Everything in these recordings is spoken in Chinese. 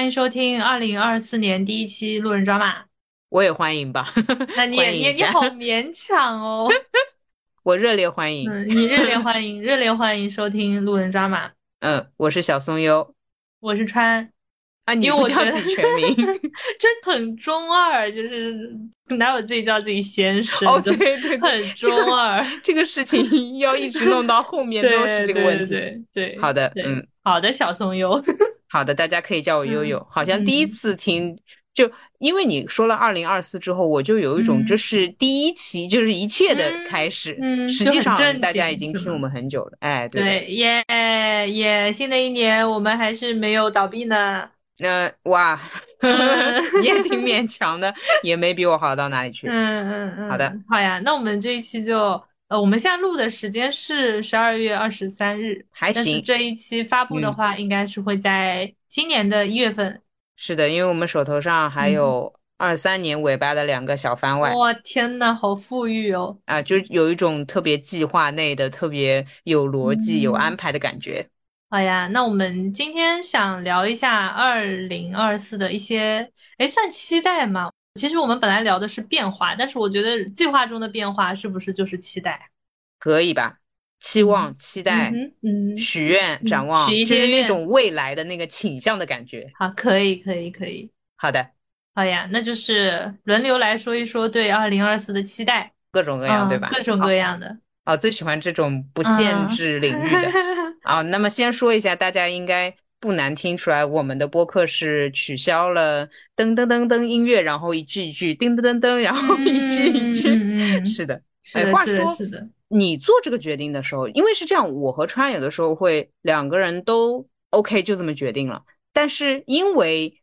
欢迎收听二零二四年第一期路人抓马。我也欢迎吧。那你你你好勉强哦。我热烈欢迎。嗯，你热烈欢迎，热烈欢迎收听路人抓马。嗯，我是小松优，我是川。啊，你不叫自己全名，真很中二，就是哪有自己叫自己先生？哦，对对，很中二。这个事情要一直弄到后面都是这个问题。对对，好的，嗯，好的，小松优。好的，大家可以叫我悠悠。好像第一次听，就因为你说了二零二四之后，我就有一种这是第一期，就是一切的开始。嗯，实际上大家已经听我们很久了。哎，对，耶耶，新的一年我们还是没有倒闭呢。那哇，也挺勉强的，也没比我好到哪里去。嗯嗯嗯，好的，好呀。那我们这一期就。呃，我们现在录的时间是十二月二十三日，还行。这一期发布的话，应该是会在今年的一月份。是的，因为我们手头上还有二三年尾巴的两个小番外。哇，天呐，好富裕哦！啊，就有一种特别计划内的、特别有逻辑、有安排的感觉。好呀，那我们今天想聊一下二零二四的一些，哎，算期待吗？其实我们本来聊的是变化，但是我觉得计划中的变化是不是就是期待？可以吧？期望、期待、嗯，许愿、展望，许一些那种未来的那个倾向的感觉。好，可以，可以，可以。好的，好呀，那就是轮流来说一说对二零二四的期待，各种各样，对吧？各种各样的。哦，最喜欢这种不限制领域的。啊，那么先说一下，大家应该。不难听出来，我们的播客是取消了噔噔噔噔音乐，然后一句一句叮噔噔噔，然后一句一句，是的。哎，话说，是的，你做这个决定的时候，因为是这样，我和川有的时候会两个人都 OK，就这么决定了。但是因为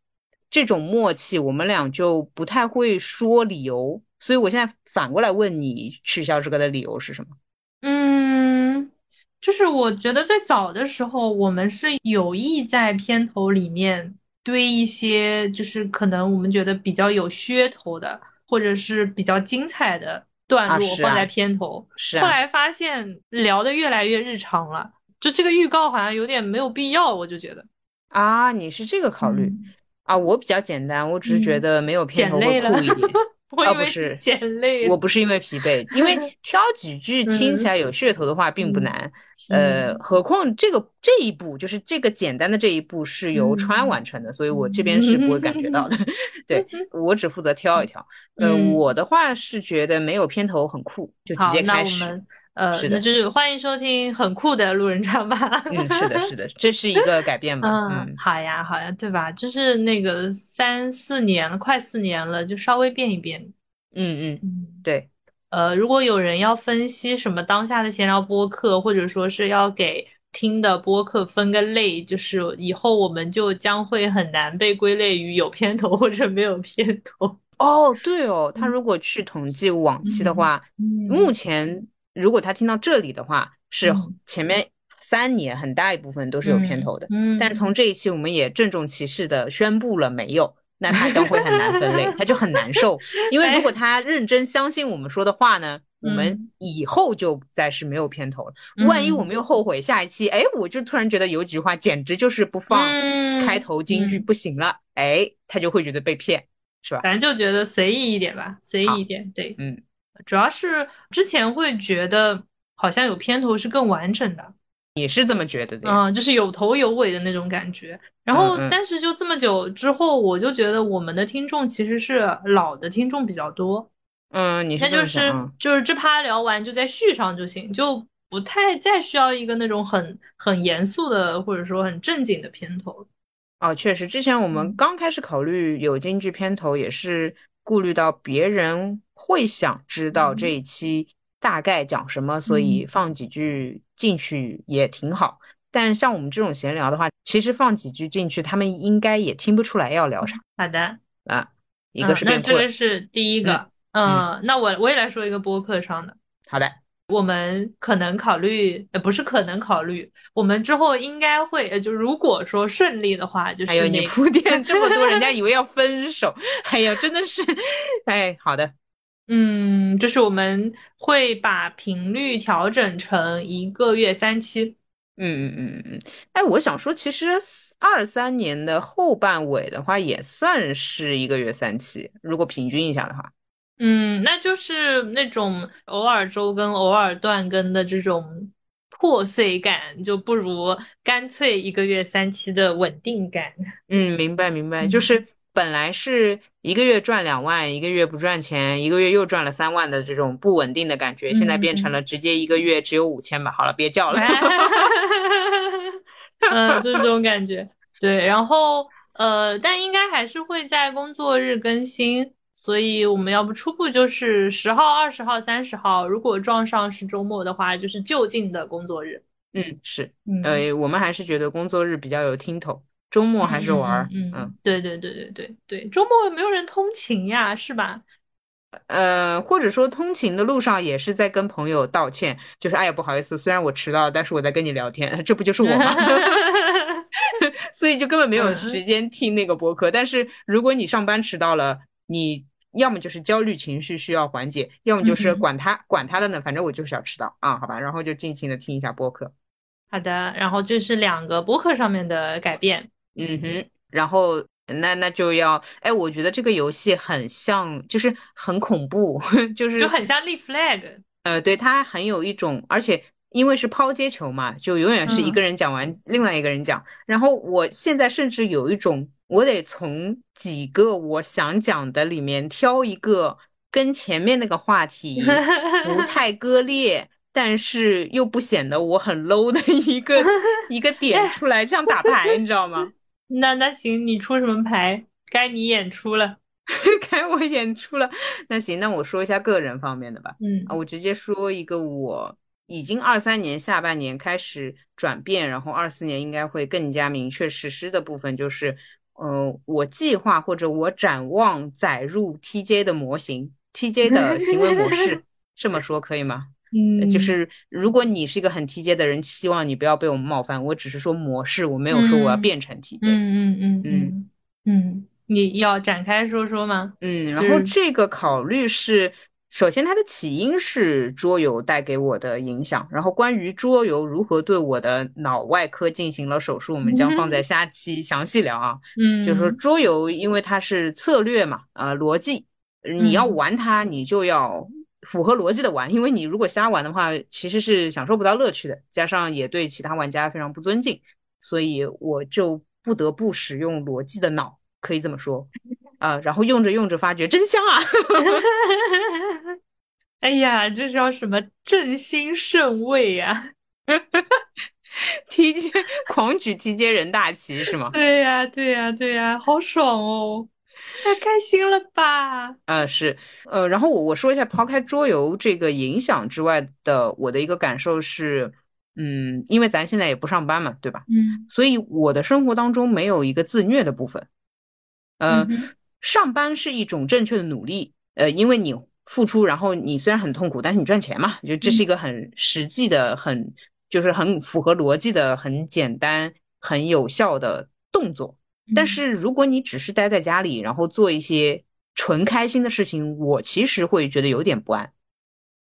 这种默契，我们俩就不太会说理由，所以我现在反过来问你，取消这个的理由是什么？嗯。就是我觉得最早的时候，我们是有意在片头里面堆一些，就是可能我们觉得比较有噱头的，或者是比较精彩的段落放在片头。是。后来发现聊的越来越日常了，就这个预告好像有点没有必要，我就觉得。啊，你是这个考虑啊？我比较简单，我只是觉得没有片头会酷一点。哦，不是，累。我不是因为疲惫，因为 挑几句听起来有噱头的话并不难。呃，何况这个这一步就是这个简单的这一步是由川完成的，所以我这边是不会感觉到的。对 我只负责挑一挑。呃，我的话是觉得没有片头很酷，就直接开始。呃，是的，就是欢迎收听很酷的路人抓马。嗯，是的，是的，这是一个改变吧？嗯，好呀，好呀，对吧？就是那个三四年了，快四年了，就稍微变一变。嗯嗯嗯，对。呃，如果有人要分析什么当下的闲聊播客，或者说是要给听的播客分个类，就是以后我们就将会很难被归类于有片头或者没有片头。哦，对哦，他如果去统计往期的话，目前。如果他听到这里的话，是前面三年很大一部分都是有片头的，嗯，但是从这一期我们也郑重其事的宣布了没有，那他将会很难分类，他就很难受，因为如果他认真相信我们说的话呢，我们以后就再是没有片头了。万一我们又后悔下一期，哎，我就突然觉得有几句话简直就是不放开头金句不行了，哎，他就会觉得被骗，是吧？反正就觉得随意一点吧，随意一点，对，嗯。主要是之前会觉得好像有片头是更完整的，你是这么觉得的？嗯，就是有头有尾的那种感觉。然后，但是就这么久之后，我就觉得我们的听众其实是老的听众比较多。嗯，你是那就是就是这趴聊完就再续上就行，就不太再需要一个那种很很严肃的或者说很正经的片头。哦，确实，之前我们刚开始考虑有京剧片头也是。顾虑到别人会想知道这一期大概讲什么，所以放几句进去也挺好。但像我们这种闲聊的话，其实放几句进去，他们应该也听不出来要聊啥。好的啊，一个是那这个是第一个，嗯，那我我也来说一个播客上的。好的。我们可能考虑，呃，不是可能考虑，我们之后应该会，呃，就如果说顺利的话，就是。还有你铺垫 这么多，人家以为要分手，哎呀，真的是，哎，好的，嗯，就是我们会把频率调整成一个月三期。嗯嗯嗯嗯嗯，哎，我想说，其实二三年的后半尾的话，也算是一个月三期，如果平均一下的话。嗯，那就是那种偶尔周更、偶尔断更的这种破碎感，就不如干脆一个月三期的稳定感。嗯，明白明白，就是本来是一个月赚两万，一个月不赚钱，一个月又赚了三万的这种不稳定的感觉，现在变成了直接一个月只有五千吧。好了，别叫了。嗯，就这种感觉。对，然后呃，但应该还是会在工作日更新。所以我们要不初步就是十号、二十号、三十号，如果撞上是周末的话，就是就近的工作日。嗯，是，呃，我们还是觉得工作日比较有听头，周末还是玩儿。嗯，对对对对对对，周末没有人通勤呀，是吧？呃，或者说通勤的路上也是在跟朋友道歉，就是哎呀不好意思，虽然我迟到了，但是我在跟你聊天，这不就是我吗？所以就根本没有时间听那个播客。但是如果你上班迟到了，你。要么就是焦虑情绪需要缓解，要么就是管他管他的呢，反正我就是要迟到啊，好吧，然后就尽情的听一下播客。好的，然后这是两个播客上面的改变。嗯哼，然后那那就要，哎，我觉得这个游戏很像，就是很恐怖，就是就很像立 flag。呃，对，它很有一种，而且因为是抛接球嘛，就永远是一个人讲完，另外一个人讲。然后我现在甚至有一种。我得从几个我想讲的里面挑一个跟前面那个话题不太割裂，但是又不显得我很 low 的一个 一个点出来，像打牌，你知道吗？那那行，你出什么牌？该你演出了，该我演出了。那行，那我说一下个人方面的吧。嗯啊，我直接说一个，我已经二三年下半年开始转变，然后二四年应该会更加明确实施的部分就是。呃，我计划或者我展望载入 TJ 的模型，TJ 的行为模式，这么说可以吗？嗯，就是如果你是一个很 TJ 的人，希望你不要被我们冒犯。我只是说模式，我没有说我要变成 TJ。嗯嗯嗯嗯嗯，你要展开说说吗？嗯，然后这个考虑是。首先，它的起因是桌游带给我的影响。然后，关于桌游如何对我的脑外科进行了手术，我们将放在下期详细聊啊。嗯，就是说桌游，因为它是策略嘛，呃，逻辑，你要玩它，你就要符合逻辑的玩。因为你如果瞎玩的话，其实是享受不到乐趣的，加上也对其他玩家非常不尊敬，所以我就不得不使用逻辑的脑，可以这么说。啊，然后用着用着发觉真香啊！哎呀，这叫什么振兴盛味呀？提阶狂举提阶人大旗是吗？对呀，对呀，对呀，好爽哦！太开心了吧？呃，是，呃，然后我我说一下，抛开桌游这个影响之外的，我的一个感受是，嗯，因为咱现在也不上班嘛，对吧？嗯，所以我的生活当中没有一个自虐的部分，呃。上班是一种正确的努力，呃，因为你付出，然后你虽然很痛苦，但是你赚钱嘛，就这是一个很实际的、很就是很符合逻辑的、很简单、很有效的动作。但是如果你只是待在家里，然后做一些纯开心的事情，我其实会觉得有点不安。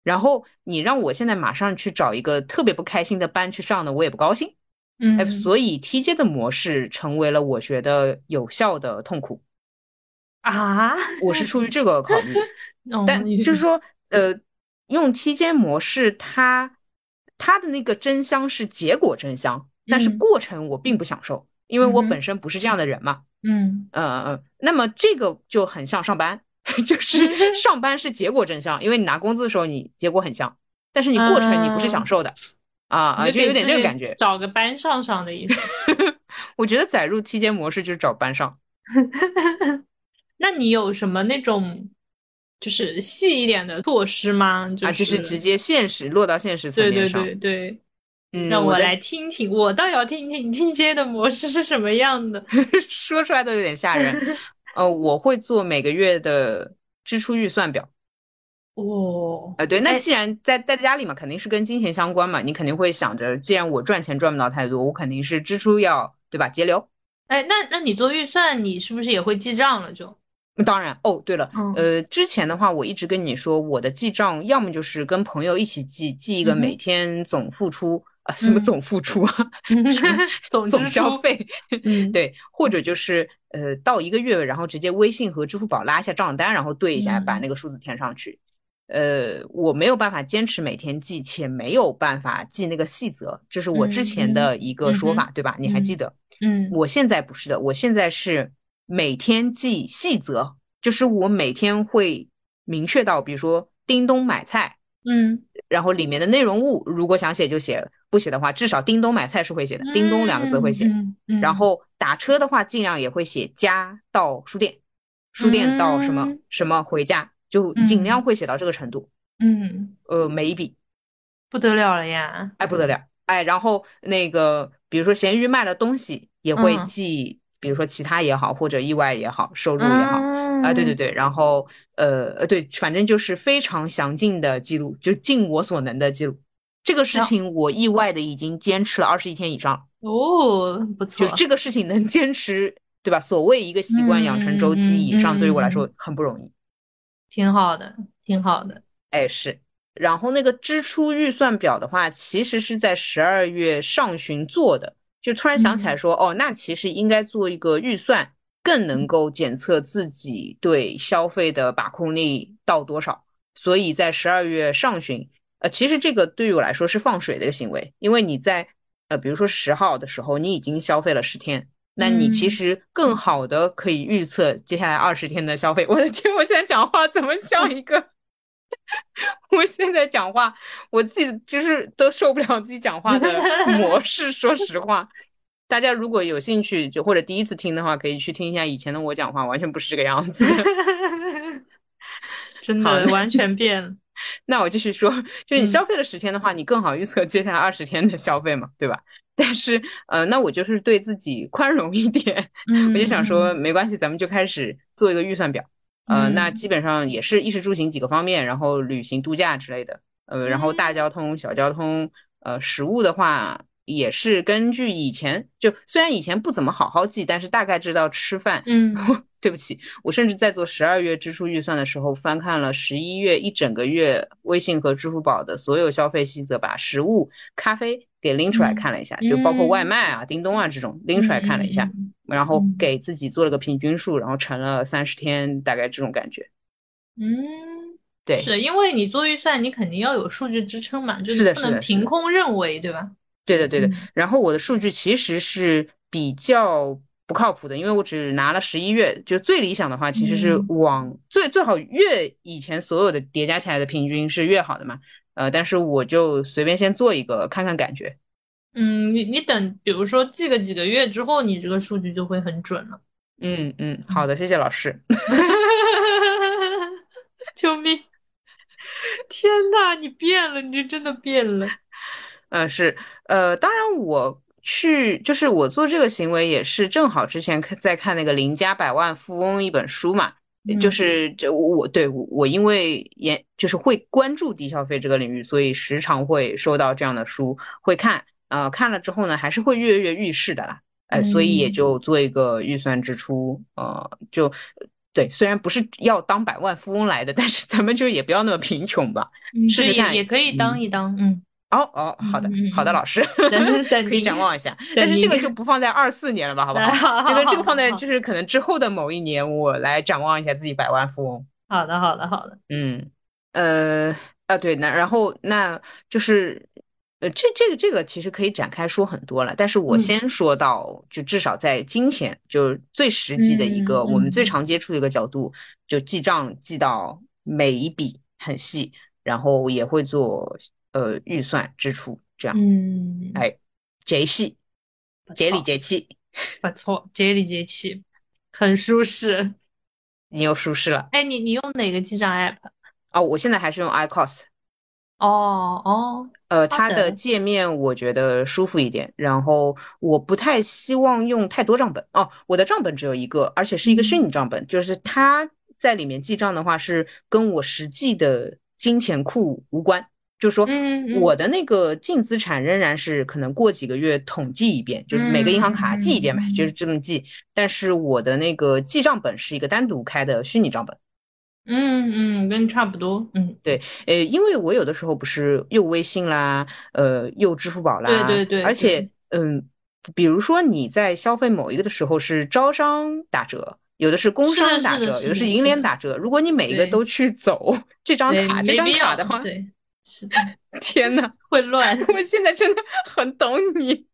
然后你让我现在马上去找一个特别不开心的班去上呢，我也不高兴。嗯，所以 T J 的模式成为了我觉得有效的痛苦。啊，我是出于这个考虑，但就是说，呃，用梯间模式，它它的那个真香是结果真香，但是过程我并不享受，因为我本身不是这样的人嘛。嗯呃呃，那么这个就很像上班，就是上班是结果真香，因为你拿工资的时候你结果很香，但是你过程你不是享受的啊啊，就有点这个感觉。找个班上上的意思，我觉得载入梯间模式就是找班上。那你有什么那种就是细一点的措施吗？啊，就是直接现实落到现实层面上。对对对对，嗯，让我来听听，我倒要听听听接的模式是什么样的，说出来都有点吓人。呃，我会做每个月的支出预算表。哦，呃，对，那既然在在家里嘛，肯定是跟金钱相关嘛，你肯定会想着，既然我赚钱赚不到太多，我肯定是支出要对吧？节流。哎，那那你做预算，你是不是也会记账了？就。当然哦，对了，呃，之前的话我一直跟你说，我的记账要么就是跟朋友一起记，记一个每天总付出，啊什么总付出啊，总总消费，嗯，对，或者就是呃到一个月，然后直接微信和支付宝拉一下账单，然后对一下，把那个数字填上去。呃，我没有办法坚持每天记，且没有办法记那个细则，这是我之前的一个说法，对吧？你还记得？嗯，我现在不是的，我现在是每天记细则，就是我每天会明确到，比如说叮咚买菜，嗯，然后里面的内容物如果想写就写，不写的话，至少叮咚买菜是会写的，叮咚两个字会写。嗯嗯。然后打车的话，尽量也会写家到书店，书店到什么什么回家。就尽量会写到这个程度，嗯，呃，每一笔。不得了了呀，哎，不得了，哎，然后那个，比如说闲鱼卖了东西也会记，比如说其他也好，或者意外也好，收入也好，啊，对对对，然后呃呃，对，反正就是非常详尽的记录，就尽我所能的记录。这个事情我意外的已经坚持了二十一天以上哦，不错，就这个事情能坚持，对吧？所谓一个习惯养成周期以上，对于我来说很不容易。挺好的，挺好的。哎，是。然后那个支出预算表的话，其实是在十二月上旬做的，就突然想起来说，哦，那其实应该做一个预算，更能够检测自己对消费的把控力到多少。所以在十二月上旬，呃，其实这个对于我来说是放水的一个行为，因为你在呃，比如说十号的时候，你已经消费了十天。那你其实更好的可以预测接下来二十天的消费。我的天，我现在讲话怎么像一个？我现在讲话，我自己就是都受不了自己讲话的模 式。说实话，大家如果有兴趣，就或者第一次听的话，可以去听一下以前的我讲话，完全不是这个样子。真的完全变了。那我继续说，就是你消费了十天的话，你更好预测接下来二十天的消费嘛，对吧？但是，呃，那我就是对自己宽容一点，我就想说，没关系，咱们就开始做一个预算表。呃，那基本上也是衣食住行几个方面，然后旅行度假之类的，呃，然后大交通、小交通，呃，食物的话也是根据以前，就虽然以前不怎么好好记，但是大概知道吃饭。嗯，对不起，我甚至在做十二月支出预算的时候，翻看了十一月一整个月微信和支付宝的所有消费细则，把食物、咖啡。给拎出来看了一下，就包括外卖啊、叮咚啊这种拎出来看了一下，然后给自己做了个平均数，然后乘了三十天，大概这种感觉。嗯，对，是因为你做预算，你肯定要有数据支撑嘛，就是的，不能凭空认为，对吧？对的，对的。然后我的数据其实是比较不靠谱的，因为我只拿了十一月，就最理想的话，其实是往最最好越以前所有的叠加起来的平均是越好的嘛。呃，但是我就随便先做一个看看感觉。嗯，你你等，比如说记个几个月之后，你这个数据就会很准了。嗯嗯，好的，谢谢老师。救命！天呐，你变了，你就真的变了。嗯，是，呃，当然我去，就是我做这个行为也是正好之前看在看那个《邻家百万富翁》一本书嘛。就是这我对我我因为也就是会关注低消费这个领域，所以时常会收到这样的书，会看，呃，看了之后呢，还是会跃跃欲试的啦，哎，所以也就做一个预算支出，呃，就对，虽然不是要当百万富翁来的，但是咱们就也不要那么贫穷吧，试试看也可以当一当，嗯。哦哦，好的好的，老师 可以展望一下，但是这个就不放在二四年了吧，好不 好？这个这个放在就是可能之后的某一年，我来展望一下自己百万富翁。好的好的好的，嗯呃啊对，那然后那就是呃这这个这个其实可以展开说很多了，但是我先说到就至少在金钱就是最实际的一个我们最常接触的一个角度，就记账记到每一笔很细，然后也会做。呃，预算支出这样，嗯，哎，节气，节里节气，不错，节里节气，很舒适，你又舒适了。哎，你你用哪个记账 app？哦，我现在还是用 iCost。哦哦，呃，它的界面我觉得舒服一点，然后我不太希望用太多账本。哦，我的账本只有一个，而且是一个虚拟账本，就是它在里面记账的话是跟我实际的金钱库无关。就是说，我的那个净资产仍然是可能过几个月统计一遍，就是每个银行卡记一遍嘛，就是这么记。但是我的那个记账本是一个单独开的虚拟账本。嗯嗯，跟你差不多。嗯，对，呃，因为我有的时候不是又微信啦，呃，又支付宝啦，对对对，而且嗯，比如说你在消费某一个的时候是招商打折，有的是工商打折，有的是银联打折。如果你每一个都去走这张卡，这张卡的话，对，是的，天呐，会乱。我现在真的很懂你。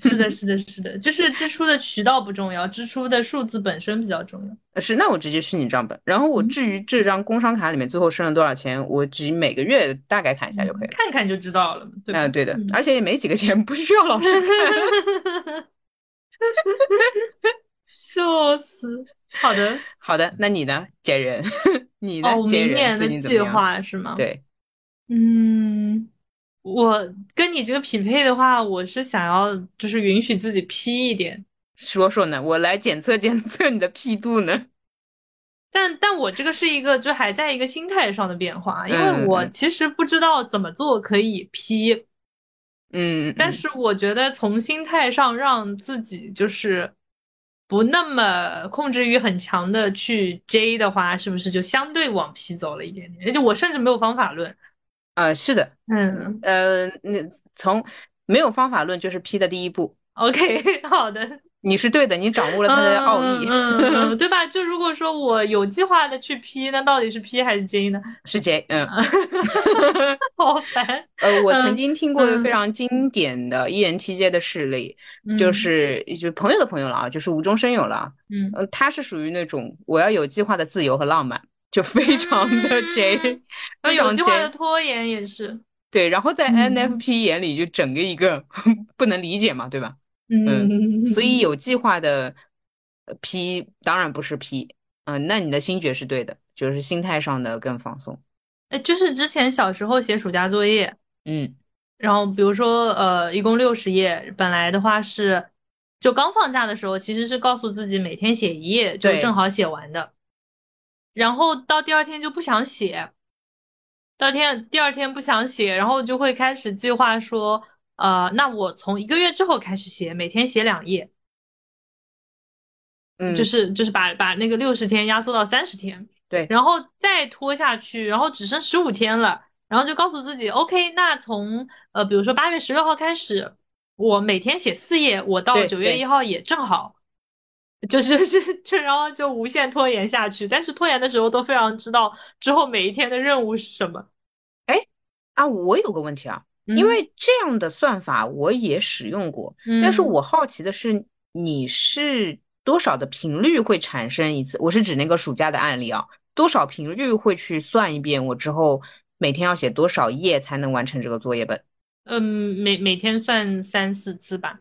是的，是的，是的，就是支出的渠道不重要，支出的数字本身比较重要。是，那我直接虚拟账本，然后我至于这张工商卡里面最后剩了多少钱，我只每个月大概看一下就可以了，看看就知道了。啊，对的，而且也没几个钱，不需要老师看。笑死！好的，好的，那你呢，杰人？你呢？明年的计划是吗？对，嗯。我跟你这个匹配的话，我是想要就是允许自己 P 一点，说说呢，我来检测检测你的 P 度呢。但但我这个是一个就还在一个心态上的变化，因为我其实不知道怎么做可以 P，嗯，但是我觉得从心态上让自己就是不那么控制欲很强的去 J 的话，是不是就相对往 P 走了一点点？而且我甚至没有方法论。呃，是的，嗯，呃，那从没有方法论就是 P 的第一步。OK，好的，你是对的，你掌握了它的奥义，嗯，对吧？就如果说我有计划的去 P，那到底是 P 还是 J 呢？是 J，嗯，好烦。呃，我曾经听过一个非常经典的 ENTJ 的事例，就是就朋友的朋友了啊，就是无中生有了，嗯，呃，他是属于那种我要有计划的自由和浪漫。就非常的 J，有计划的拖延也是对，然后在 NFP 眼里就整个一个不能理解嘛，对吧？嗯，所以 有计划的 P 当然不是 P，嗯，那你的心觉是对的，就是心态上的更放松。哎，就是之前小时候写暑假作业，嗯，然后比如说呃，一共六十页，本来的话是就刚放假的时候，其实是告诉自己每天写一页就正好写完的。然后到第二天就不想写，第二天第二天不想写，然后就会开始计划说，呃，那我从一个月之后开始写，每天写两页，嗯，就是就是把把那个六十天压缩到三十天，对，然后再拖下去，然后只剩十五天了，然后就告诉自己，OK，那从呃，比如说八月十六号开始，我每天写四页，我到九月一号也正好。就是 是就然后就无限拖延下去，但是拖延的时候都非常知道之后每一天的任务是什么。哎啊，我有个问题啊，因为这样的算法我也使用过，但是我好奇的是你是多少的频率会产生一次？我是指那个暑假的案例啊，多少频率会去算一遍？我之后每天要写多少页才能完成这个作业本？嗯，每每天算三四次吧。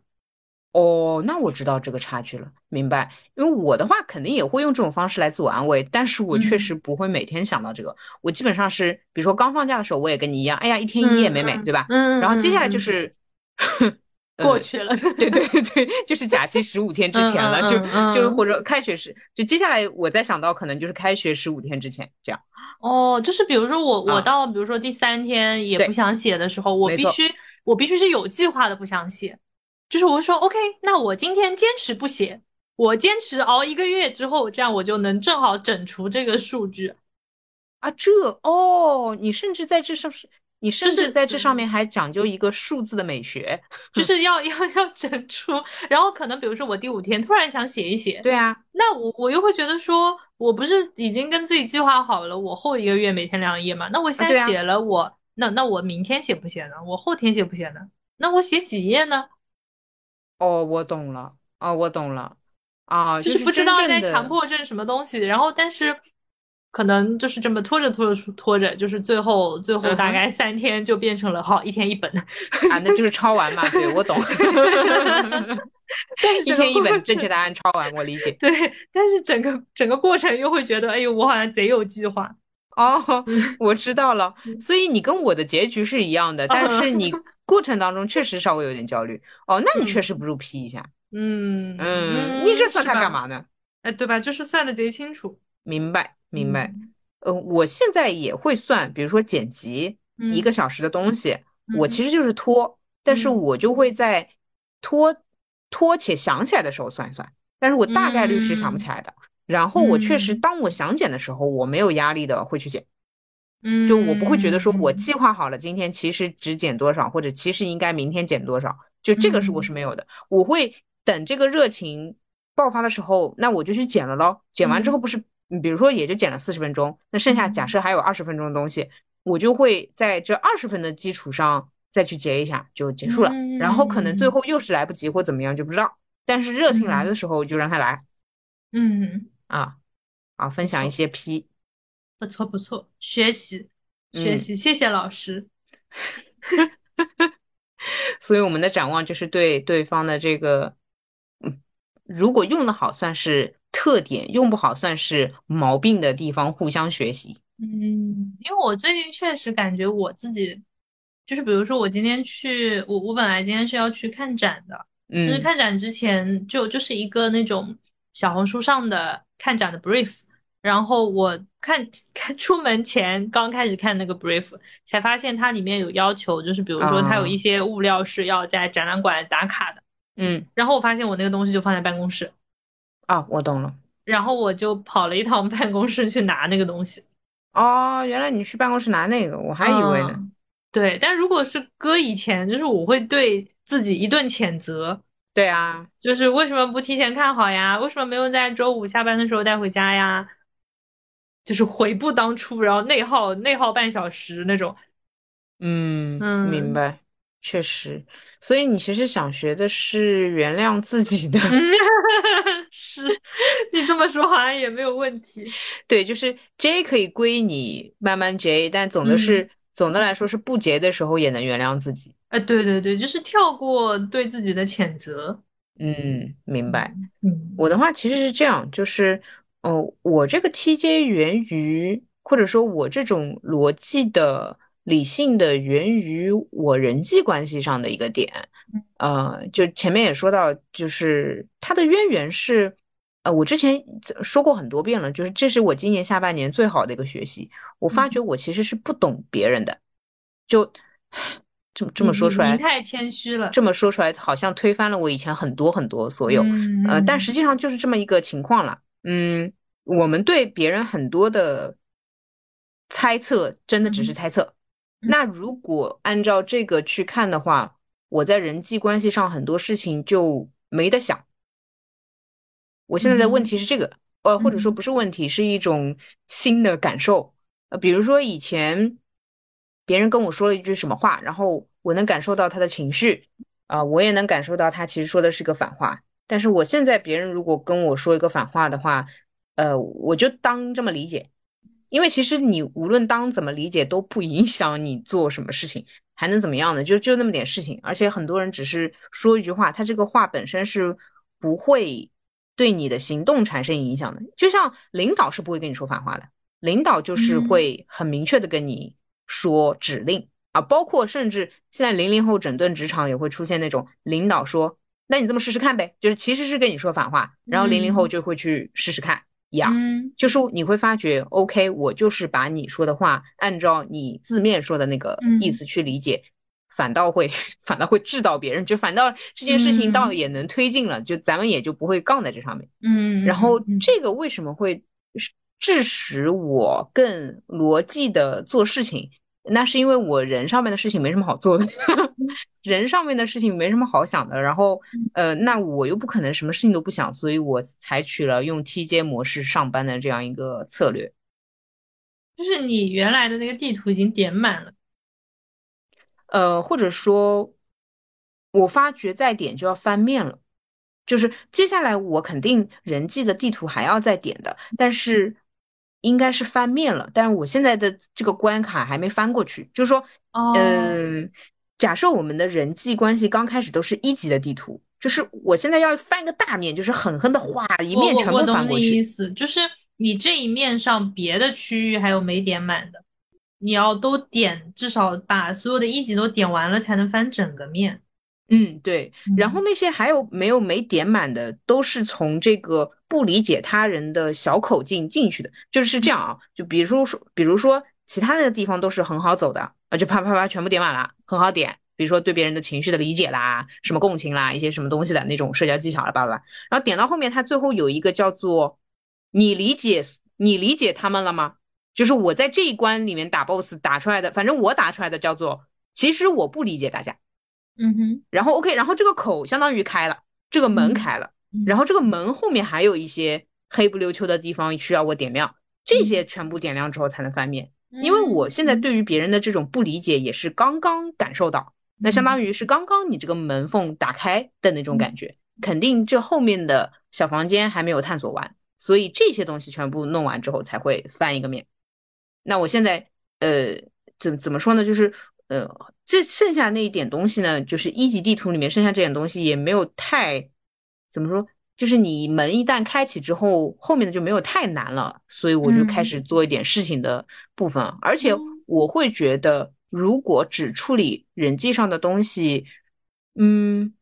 哦，那我知道这个差距了，明白。因为我的话肯定也会用这种方式来自我安慰，但是我确实不会每天想到这个。我基本上是，比如说刚放假的时候，我也跟你一样，哎呀，一天一夜美美，对吧？嗯。然后接下来就是 过去了，对对对，就是假期十五天之前了，就就或者开学时，就接下来我再想到可能就是开学十五天之前这样。哦，就是比如说我我到比如说第三天也不想写的时候，我必须我必须是有计划的不想写。就是我说，OK，那我今天坚持不写，我坚持熬一个月之后，这样我就能正好整除这个数据啊。这哦，你甚至在这上是，你甚至在这上面还讲究一个数字的美学，就是要 要要整出。然后可能比如说我第五天突然想写一写，对啊，那我我又会觉得说，我不是已经跟自己计划好了，我后一个月每天两页嘛？那我现在写了，我那那我明天写不写呢？我后天写不写呢？那我写几页呢？哦，我懂了，哦，我懂了，啊，就是不知道在强迫症什么东西，然后但是可能就是这么拖着拖着拖着，就是最后最后大概三天就变成了好一天一本啊，那就是抄完嘛，对我懂，一天一本正确答案抄完，我理解。对，但是整个整个过程又会觉得，哎呦，我好像贼有计划。哦，我知道了，所以你跟我的结局是一样的，但是 你。过程当中确实稍微有点焦虑哦，那你确实不如 P 一下，嗯嗯，你这算它干嘛呢？哎，对吧？就是算的贼清楚，明白明白。呃，我现在也会算，比如说剪辑一个小时的东西，我其实就是拖，但是我就会在拖拖且想起来的时候算一算，但是我大概率是想不起来的。然后我确实当我想剪的时候，我没有压力的会去减。嗯，就我不会觉得说我计划好了今天其实只减多少，或者其实应该明天减多少，就这个是我是没有的。我会等这个热情爆发的时候，那我就去减了咯。减完之后不是，比如说也就减了四十分钟，那剩下假设还有二十分钟的东西，我就会在这二十分的基础上再去结一下，就结束了。然后可能最后又是来不及或怎么样就不知道。但是热情来的时候就让它来。嗯啊，啊，分享一些 P。不错不错，学习学习，谢谢老师。所以我们的展望就是对对方的这个，嗯，如果用的好算是特点，用不好算是毛病的地方，互相学习。嗯，因为我最近确实感觉我自己，就是比如说我今天去，我我本来今天是要去看展的，嗯，是看展之前就就是一个那种小红书上的看展的 brief。然后我看看 出门前刚开始看那个 brief，才发现它里面有要求，就是比如说它有一些物料是要在展览馆打卡的，嗯，然后我发现我那个东西就放在办公室，啊，我懂了，然后我就跑了一趟办公室去拿那个东西，哦，原来你去办公室拿那个，我还以为呢，对，但如果是搁以前，就是我会对自己一顿谴责，对啊，就是为什么不提前看好呀？为什么没有在周五下班的时候带回家呀？就是悔不当初，然后内耗内耗半小时那种。嗯嗯，明白，确实。所以你其实想学的是原谅自己的。是，你这么说好像也没有问题。对，就是 J 可以归你慢慢 J，但总的是总的来说是不结的时候也能原谅自己。哎，对对对，就是跳过对自己的谴责。嗯，明白。嗯，我的话其实是这样，就是。哦，我这个 TJ 源于，或者说我这种逻辑的理性的源于我人际关系上的一个点，呃，就前面也说到，就是它的渊源是，呃，我之前说过很多遍了，就是这是我今年下半年最好的一个学习，我发觉我其实是不懂别人的，就这么这么说出来，太谦虚了，这么说出来好像推翻了我以前很多很多所有，呃，但实际上就是这么一个情况了。嗯，我们对别人很多的猜测，真的只是猜测。那如果按照这个去看的话，我在人际关系上很多事情就没得想。我现在的问题是这个，呃，或者说不是问题，是一种新的感受。呃，比如说以前别人跟我说了一句什么话，然后我能感受到他的情绪，啊，我也能感受到他其实说的是个反话。但是我现在别人如果跟我说一个反话的话，呃，我就当这么理解，因为其实你无论当怎么理解都不影响你做什么事情，还能怎么样呢？就就那么点事情，而且很多人只是说一句话，他这个话本身是不会对你的行动产生影响的。就像领导是不会跟你说反话的，领导就是会很明确的跟你说指令啊，包括甚至现在零零后整顿职场也会出现那种领导说。那你这么试试看呗，就是其实是跟你说反话，然后零零后就会去试试看一样，就是你会发觉，OK，我就是把你说的话按照你字面说的那个意思去理解，反倒会 反倒会治到别人，就反倒这件事情倒也能推进了，就咱们也就不会杠在这上面。嗯，然后这个为什么会致使我更逻辑的做事情？那是因为我人上面的事情没什么好做的，人上面的事情没什么好想的。然后，呃，那我又不可能什么事情都不想，所以我采取了用 TJ 模式上班的这样一个策略。就是你原来的那个地图已经点满了，呃，或者说，我发觉再点就要翻面了。就是接下来我肯定人际的地图还要再点的，但是。应该是翻面了，但是我现在的这个关卡还没翻过去。就是说，嗯，假设我们的人际关系刚开始都是一级的地图，就是我现在要翻一个大面，就是狠狠的画一面全部翻过去。意思就是你这一面上别的区域还有没点满的，你要都点，至少把所有的一级都点完了才能翻整个面。嗯，对。然后那些还有没有没点满的，都是从这个不理解他人的小口径进去的，就是这样啊。就比如说，比如说其他的地方都是很好走的啊，就啪啪啪全部点满了，很好点。比如说对别人的情绪的理解啦，什么共情啦，一些什么东西的那种社交技巧啦，巴拉巴拉。然后点到后面，他最后有一个叫做你理解你理解他们了吗？就是我在这一关里面打 boss 打出来的，反正我打出来的叫做，其实我不理解大家。嗯哼，然后 OK，然后这个口相当于开了，这个门开了，然后。这个门后面还有一些黑不溜秋的地方需要我点亮，这些全部点亮之后才能翻面。因为我现在对于别人的这种不理解也是刚刚感受到，那相当于是刚刚你这个门缝打开的那种感觉，肯定这后面的小房间还没有探索完，所以这些东西全部弄完之后才会翻一个面。那我现在呃怎怎么说呢？就是呃这剩下那一点东西呢，就是一级地图里面剩下这点东西也没有太怎么说。就是你门一旦开启之后，后面的就没有太难了，所以我就开始做一点事情的部分。而且我会觉得，如果只处理人际上的东西，嗯，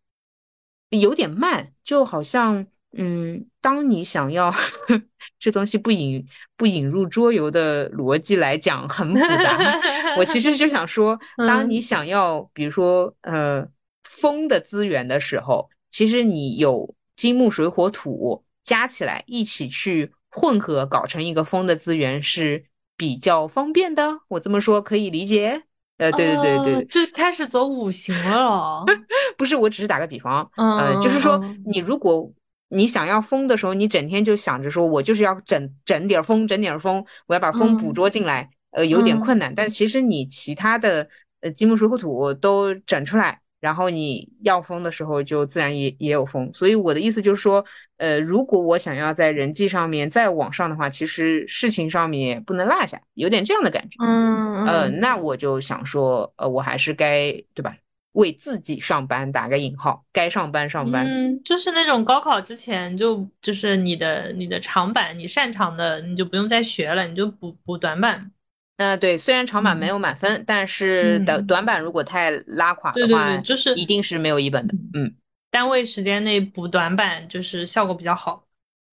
有点慢，就好像，嗯，当你想要 这东西不引不引入桌游的逻辑来讲很复杂。我其实就想说，当你想要，比如说，呃，风的资源的时候，其实你有。金木水火土加起来一起去混合搞成一个风的资源是比较方便的，我这么说可以理解？呃，对对对对，就开始走五行了。不是，我只是打个比方，呃，就是说你如果你想要风的时候，你整天就想着说我就是要整整点风，整点风，我要把风捕捉进来，呃，有点困难。但其实你其他的呃金木水火土都整出来。然后你要风的时候，就自然也也有风。所以我的意思就是说，呃，如果我想要在人际上面再往上的话，其实事情上面不能落下，有点这样的感觉。嗯，呃，那我就想说，呃，我还是该对吧？为自己上班打个引号，该上班上班。嗯，就是那种高考之前就就是你的你的长板，你擅长的你就不用再学了，你就补补短板。嗯，对，虽然长板没有满分，但是的短板如果太拉垮的话，就是一定是没有一本的。嗯，单位时间内补短板就是效果比较好。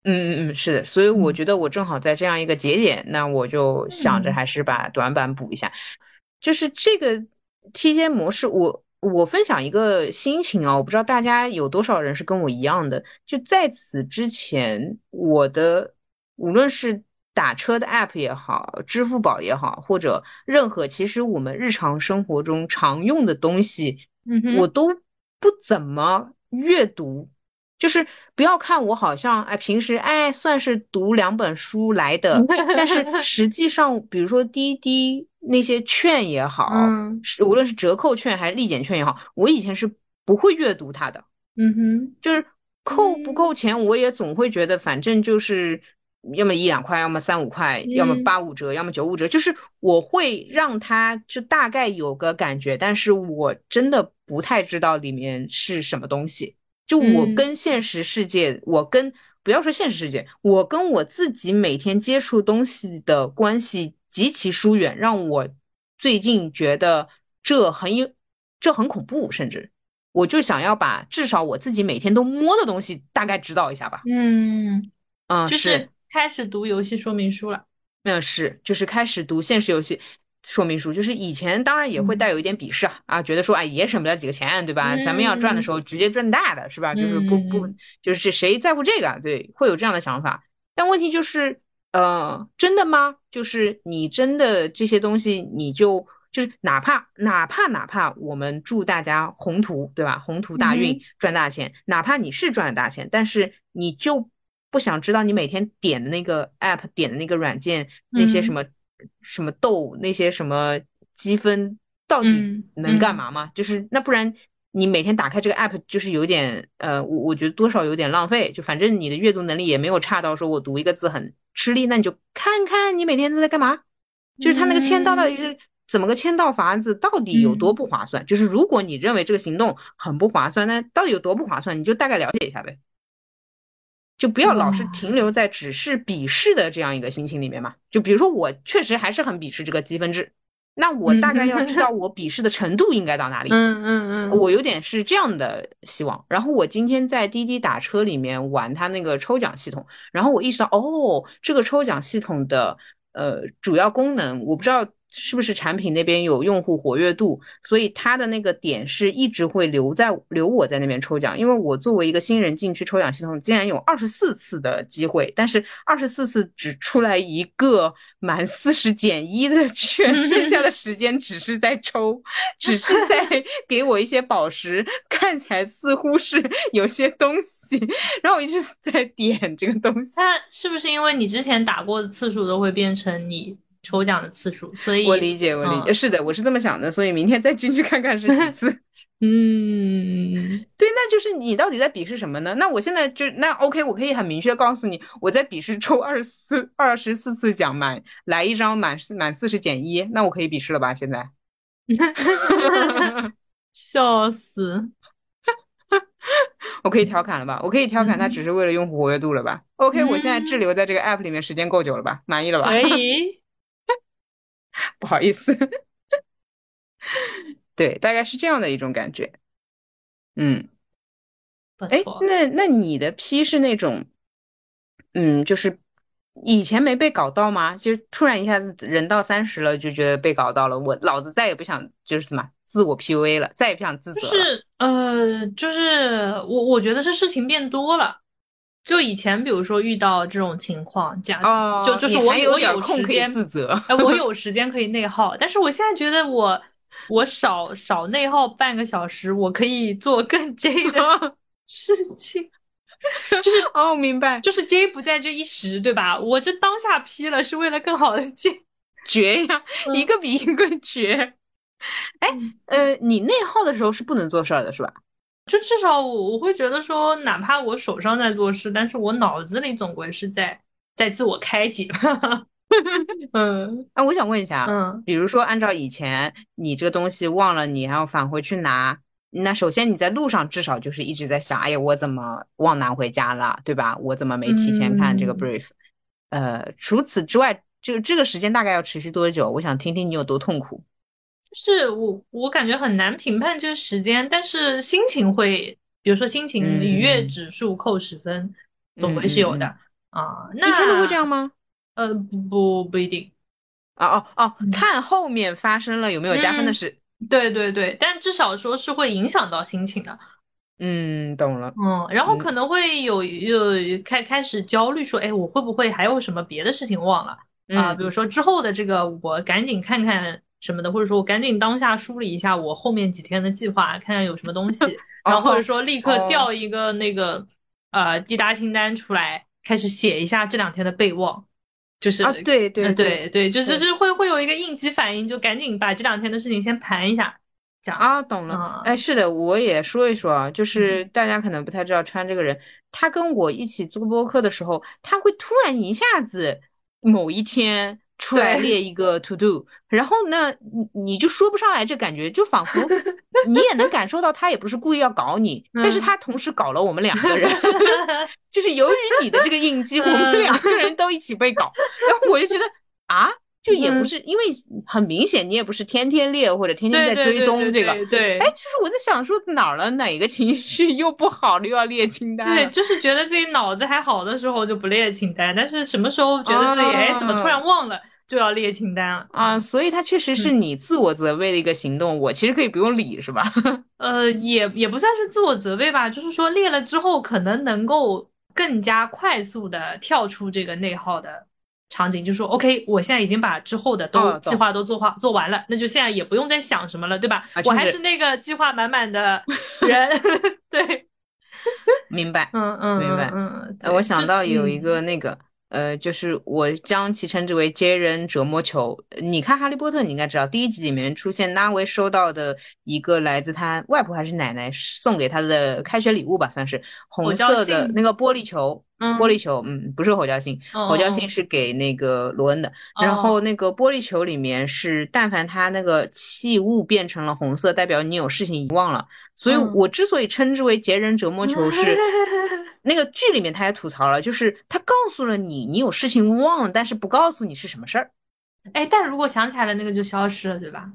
嗯嗯嗯，是的，所以我觉得我正好在这样一个节点，那我就想着还是把短板补一下。就是这个 T 阶模式，我我分享一个心情啊，我不知道大家有多少人是跟我一样的。就在此之前，我的无论是打车的 app 也好，支付宝也好，或者任何其实我们日常生活中常用的东西，嗯我都不怎么阅读。就是不要看我好像哎，平时哎算是读两本书来的，但是实际上，比如说滴滴那些券也好，是无论是折扣券还是立减券也好，我以前是不会阅读它的。嗯哼，就是扣不扣钱，我也总会觉得反正就是。要么一两块，要么三五块，要么八五折，要么九五折，就是我会让它就大概有个感觉，但是我真的不太知道里面是什么东西。就我跟现实世界，我跟不要说现实世界，我跟我自己每天接触东西的关系极其疏远，让我最近觉得这很有，这很恐怖，甚至我就想要把至少我自己每天都摸的东西大概知道一下吧。嗯嗯，是。开始读游戏说明书了，嗯，是，就是开始读现实游戏说明书，就是以前当然也会带有一点鄙视啊，啊，觉得说哎也省不了几个钱，对吧？咱们要赚的时候直接赚大的，是吧？就是不不，就是谁在乎这个？对，会有这样的想法。但问题就是，呃，真的吗？就是你真的这些东西，你就就是哪怕哪怕哪怕我们祝大家宏图，对吧？宏图大运，赚大钱，哪怕你是赚了大钱，但是你就。不想知道你每天点的那个 app 点的那个软件那些什么什么豆那些什么积分到底能干嘛吗？就是那不然你每天打开这个 app 就是有点呃我我觉得多少有点浪费。就反正你的阅读能力也没有差到说我读一个字很吃力，那你就看看你每天都在干嘛。就是他那个签到到底是怎么个签到法子，到底有多不划算？就是如果你认为这个行动很不划算，那到底有多不划算？你就大概了解一下呗。就不要老是停留在只是鄙视的这样一个心情里面嘛。就比如说，我确实还是很鄙视这个积分制，那我大概要知道我鄙视的程度应该到哪里。嗯嗯嗯，我有点是这样的希望。然后我今天在滴滴打车里面玩它那个抽奖系统，然后我意识到，哦，这个抽奖系统的呃主要功能，我不知道是不是产品那边有用户活跃度，所以他的那个点是一直会留在留我在那边抽奖，因为我作为一个新人进去抽奖系统，竟然有二十四次的机会，但是二十四次只出来一个满四十减一的券，剩下的时间只是在抽，只是在 给我一些宝石，看起来似乎是有些东西，然后我一直在点这个东西。那是不是因为你之前打过的次数都会变成你？抽奖的次数，所以我理解，我理解，是的，我是这么想的，所以明天再进去看看是几次。嗯，对，那就是你到底在鄙视什么呢？那我现在就那 OK，我可以很明确告诉你，我在鄙视抽二十四二十四次奖满来一张满四满四十减一，那我可以鄙视了吧？现在，笑死，我可以调侃了吧？我可以调侃他只是为了用户活跃度了吧？OK，我现在滞留在这个 app 里面时间够久了吧？满意了吧？可以。不好意思，对，大概是这样的一种感觉。嗯，哎，那那你的 P 是那种，嗯，就是以前没被搞到吗？就突然一下子人到三十了，就觉得被搞到了，我老子再也不想就是什么自我 PUA 了，再也不想自责。是呃，就是我我觉得是事情变多了。就以前，比如说遇到这种情况，讲就就是我我有时间自责，哎，我有时间可以内耗，但是我现在觉得我我少少内耗半个小时，我可以做更 J 的 事情，就是哦，明白，就是 J 不在这一时，对吧？我这当下 P 了，是为了更好的 J，绝呀，一个比一个绝。哎，呃，你内耗的时候是不能做事儿的，是吧？就至少我我会觉得说，哪怕我手上在做事，但是我脑子里总归是在在自我开解。嗯，哎，我想问一下，嗯，比如说按照以前你这个东西忘了，你还要返回去拿，那首先你在路上至少就是一直在想，哎呀，我怎么忘拿回家了，对吧？我怎么没提前看这个 brief？呃，除此之外，就这个时间大概要持续多久？我想听听你有多痛苦。是我我感觉很难评判这个时间，但是心情会，比如说心情愉悦指数扣十分，总归是有的啊。一天都会这样吗？呃，不不不一定。哦哦哦，看后面发生了有没有加分的事。对对对，但至少说是会影响到心情的。嗯，懂了。嗯，然后可能会有有开开始焦虑，说，哎，我会不会还有什么别的事情忘了啊？比如说之后的这个，我赶紧看看。什么的，或者说我赶紧当下梳理一下我后面几天的计划，看看有什么东西，然后或者说立刻调一个那个呃滴答清单出来，开始写一下这两天的备忘，就是啊对对对对，就是就是会会有一个应急反应，就赶紧把这两天的事情先盘一下，讲啊懂了，哎是的，我也说一说啊，就是大家可能不太知道川这个人，他跟我一起做播客的时候，他会突然一下子某一天。出来列一个 to do，然后呢，你你就说不上来这感觉，就仿佛 你也能感受到他也不是故意要搞你，但是他同时搞了我们两个人，就是由于你的这个应激，我们两个人都一起被搞，然后我就觉得啊，就也不是因为很明显你也不是天天列或者天天在追踪这个，对，哎，就是我在想说哪儿了，哪个情绪又不好了又要列清单，对，就是觉得自己脑子还好的时候就不列清单，但是什么时候觉得自己哎怎么突然忘了？就要列清单了啊，所以它确实是你自我责备的一个行动。我其实可以不用理，是吧？呃，也也不算是自我责备吧，就是说列了之后，可能能够更加快速的跳出这个内耗的场景，就说 OK，我现在已经把之后的都计划都做化做完了，那就现在也不用再想什么了，对吧？我还是那个计划满满的 人，对，明白，嗯嗯，明白，嗯，我想到有一个那个。呃，就是我将其称之为接人折磨球。你看《哈利波特》，你应该知道，第一集里面出现纳威收到的一个来自他外婆还是奶奶送给他的开学礼物吧，算是红色的那个玻璃球。玻璃球，嗯，不是吼叫信，吼叫信是给那个罗恩的。然后那个玻璃球里面是，但凡他那个器物变成了红色，代表你有事情遗忘了。所以我之所以称之为截人折磨球是。那个剧里面他也吐槽了，就是他告诉了你，你有事情忘了，但是不告诉你是什么事儿。哎，但如果想起来了，那个就消失了，对吧？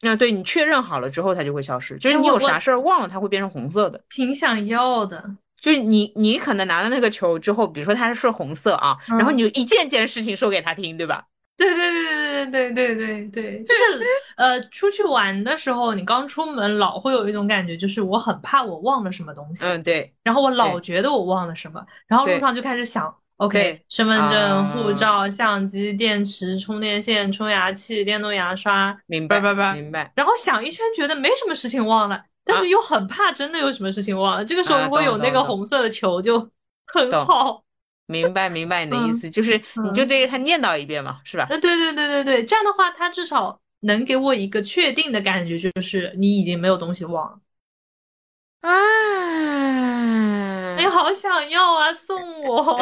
那对你确认好了之后，它就会消失。就是你有啥事儿忘了，它会变成红色的。挺想要的。就是你，你可能拿了那个球之后，比如说它是红色啊，然后你就一件件事情说给他听，对吧？对对对对对对对对对对，就是呃，出去玩的时候，你刚出门老会有一种感觉，就是我很怕我忘了什么东西。嗯，对。然后我老觉得我忘了什么，然后路上就开始想，OK，身份证、护照、相机、电池、充电线、冲牙器、电动牙刷，明白，明白。然后想一圈，觉得没什么事情忘了，但是又很怕真的有什么事情忘了。这个时候如果有那个红色的球就很好。明白明白你的意思，就是你就对着他念叨一遍嘛，是吧？对对对对对，这样的话，他至少能给我一个确定的感觉，就是你已经没有东西忘了。啊，哎，好想要啊，送我。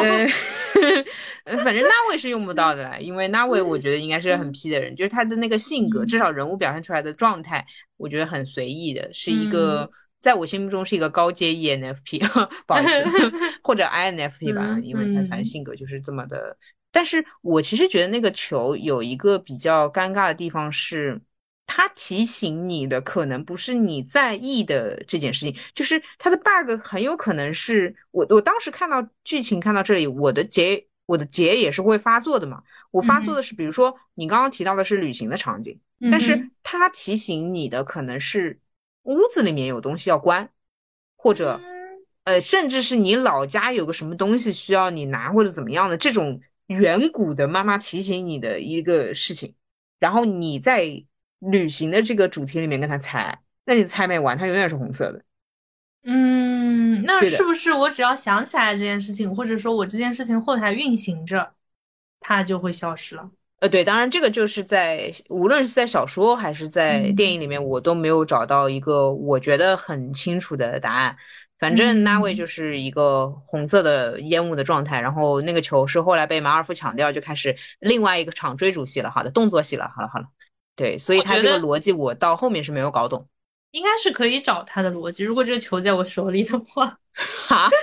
反正那位是用不到的啦，因为那位我觉得应该是很 P 的人，就是他的那个性格，至少人物表现出来的状态，我觉得很随意的，是一个。在我心目中是一个高阶 ENFP，不好意思，或者 INFP 吧，因为他反正性格就是这么的。但是我其实觉得那个球有一个比较尴尬的地方是，它提醒你的可能不是你在意的这件事情，就是它的 bug 很有可能是我我当时看到剧情看到这里，我的结我的结也是会发作的嘛。我发作的是，比如说你刚刚提到的是旅行的场景，但是它提醒你的可能是。屋子里面有东西要关，或者，呃，甚至是你老家有个什么东西需要你拿，或者怎么样的这种远古的妈妈提醒你的一个事情，然后你在旅行的这个主题里面跟他猜，那你猜没完，它永远是红色的。嗯，那是不是我只要想起来这件事情，或者说我这件事情后台运行着，它就会消失了？呃，对，当然这个就是在无论是在小说还是在电影里面，我都没有找到一个我觉得很清楚的答案。反正那位就是一个红色的烟雾的状态，然后那个球是后来被马尔夫抢掉，就开始另外一个场追逐戏了。好的，动作戏了。好了好了，对，所以他这个逻辑我到后面是没有搞懂。应该是可以找他的逻辑，如果这个球在我手里的话。哈。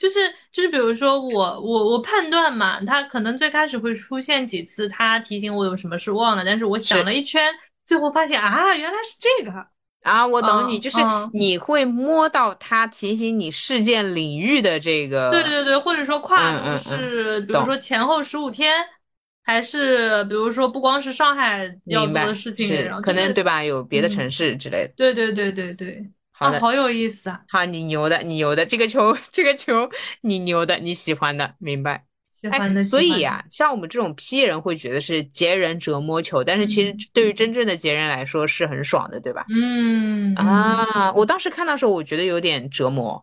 就是就是，比如说我我我判断嘛，他可能最开始会出现几次，他提醒我有什么事忘了，但是我想了一圈，最后发现啊，原来是这个啊，我懂你，就是你会摸到他提醒你事件领域的这个，对对对，或者说跨度是，比如说前后十五天，还是比如说不光是上海要做的事情，可能对吧？有别的城市之类的，对对对对对。好的，好有意思啊！好，你牛的，你牛的，这个球，这个球，你牛的，你喜欢的，明白？喜欢的。所以啊，像我们这种 P 人会觉得是杰人折磨球，但是其实对于真正的杰人来说是很爽的，对吧？嗯啊，我当时看到时候，我觉得有点折磨，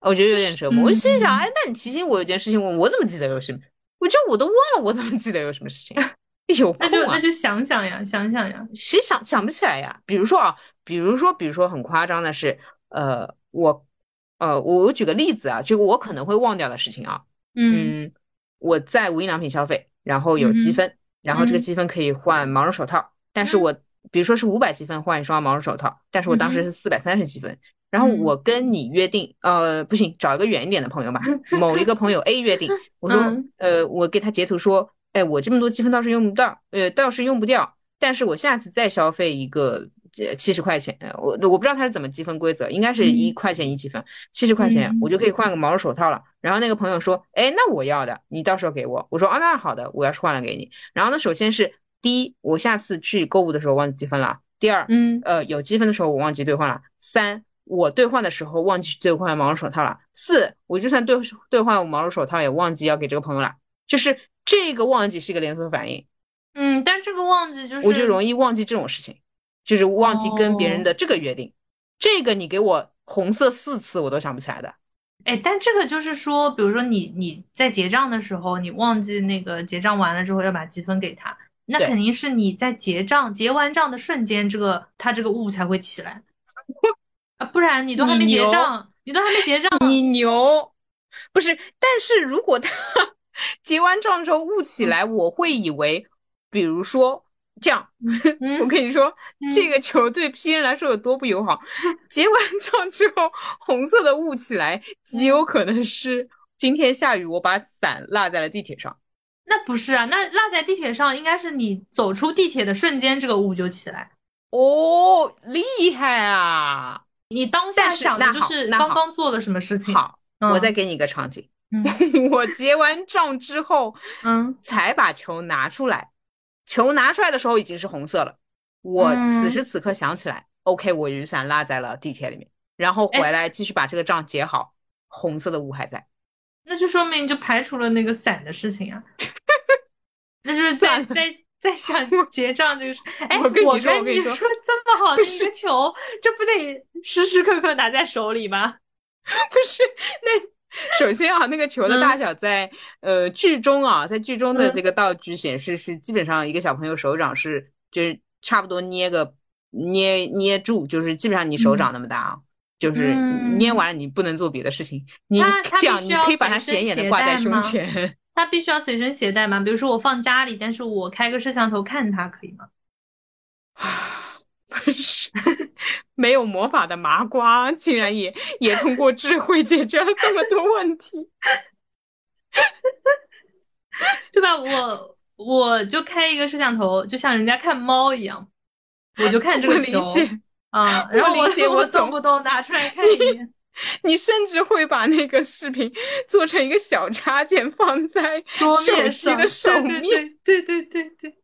我觉得有点折磨。我心想，哎，那你提醒我有件事情，我我怎么记得有什么？我就我都忘了，我怎么记得有什么事情？有空啊？那就那就想想呀，想想呀，谁想想不起来呀？比如说啊。比如说，比如说很夸张的是，呃，我，呃，我我举个例子啊，就我可能会忘掉的事情啊，嗯，我在无印良品消费，然后有积分，然后这个积分可以换毛绒手套，但是我比如说是五百积分换一双毛绒手套，但是我当时是四百三十积分，然后我跟你约定，呃，不行，找一个远一点的朋友吧，某一个朋友 A 约定，我说，呃，我给他截图说，哎，我这么多积分倒是用不到，呃，倒是用不掉，但是我下次再消费一个。七十块钱，我我不知道他是怎么积分规则，应该是一块钱一积分，七十块钱我就可以换个毛绒手套了。然后那个朋友说，哎，那我要的，你到时候给我。我说，啊，那好的，我要是换了给你。然后呢，首先是第一，我下次去购物的时候忘记积分了。第二，嗯，呃，有积分的时候我忘记兑换了。三，我兑换的时候忘记兑换毛绒手套了。四，我就算兑兑换毛绒手套也忘记要给这个朋友了。就是这个忘记是一个连锁反应。嗯，但这个忘记就是我就容易忘记这种事情。就是忘记跟别人的这个约定，这个你给我红色四次我都想不起来的。哎，但这个就是说，比如说你你在结账的时候，你忘记那个结账完了之后要把积分给他，那肯定是你在结账结完账的瞬间，这个他这个雾才会起来 啊，不然你都还没结账，你都还没结账，你牛，不是？但是如果他 结完账之后雾起来，我会以为，比如说。这样，我跟你说，这个球对 P 人来说有多不友好。结完账之后，红色的雾起来，极有可能是今天下雨，我把伞落在了地铁上。那不是啊，那落在地铁上，应该是你走出地铁的瞬间，这个雾就起来。哦，厉害啊！你当下想的就是刚刚做了什么事情？好，我再给你一个场景。我结完账之后，嗯，才把球拿出来。球拿出来的时候已经是红色了。我此时此刻想起来，OK，我雨伞落在了地铁里面，然后回来继续把这个账结好，红色的雾还在，那就说明就排除了那个伞的事情啊。那就是在在在想结账这个事。哎，我跟你说，我跟你说，这么好的一个球，这不得时时刻刻拿在手里吗？不是，那首先啊，那个球的大小在呃剧中啊，在剧中的这个道具显示是基本上一个小朋友手掌是就是差不多捏个捏捏住，就是基本上你手掌那么大啊，就是捏完了你不能做别的事情，你这样你可以把它显眼的挂在胸前。它必须要随身携带吗？比如说我放家里，但是我开个摄像头看它可以吗？啊，不是，没有魔法的麻瓜竟然也也通过智慧解决了这么多问题，对吧？我我就开一个摄像头，就像人家看猫一样，我就看这个球啊，然后我我动不动拿出来看一眼。你甚至会把那个视频做成一个小插件放在手机的手面，对对对对。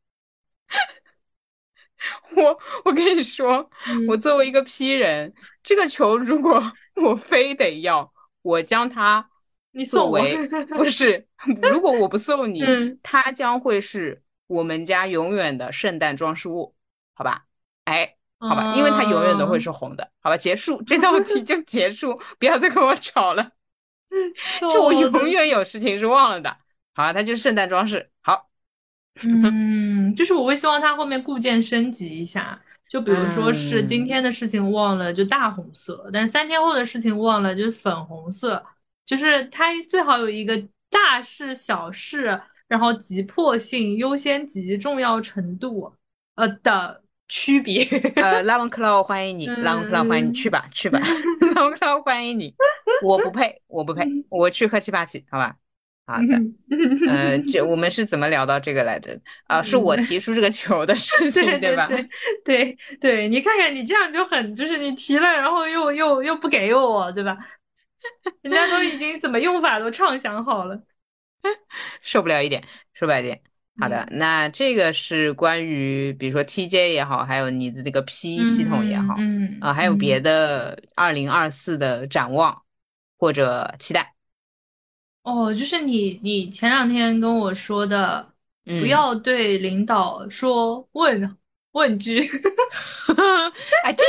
我我跟你说，我作为一个 P 人，这个球如果我非得要，我将它你送为 不是，如果我不送你，它将会是我们家永远的圣诞装饰物，好吧？哎。好吧，因为它永远都会是红的。好吧，结束这道题就结束，不要再跟我吵了。就我永远有事情是忘了的。好，它就是圣诞装饰。好，嗯，就是我会希望它后面固件升级一下，就比如说是今天的事情忘了就大红色，但是三天后的事情忘了就是粉红色，就是它最好有一个大事、小事，然后急迫性、优先级、重要程度，呃的。区别，呃，拉文克劳欢迎你，拉文克劳欢迎你去吧，去吧，拉文克劳欢迎你，我不配，我不配，我去喝七八七，好吧，好的，嗯，这我们是怎么聊到这个来着？啊，是我提出这个球的事 情，对吧？对对，你看看你这样就很，就是你提了，然后又又又不给我，对吧？人家都已经怎么用法都畅想好了，受不了一点，说白点。好的，那这个是关于，比如说 TJ 也好，还有你的这个 PE 系统也好，嗯啊，还有别的二零二四的展望或者期待。哦，就是你你前两天跟我说的，不要对领导说问问句。哎，这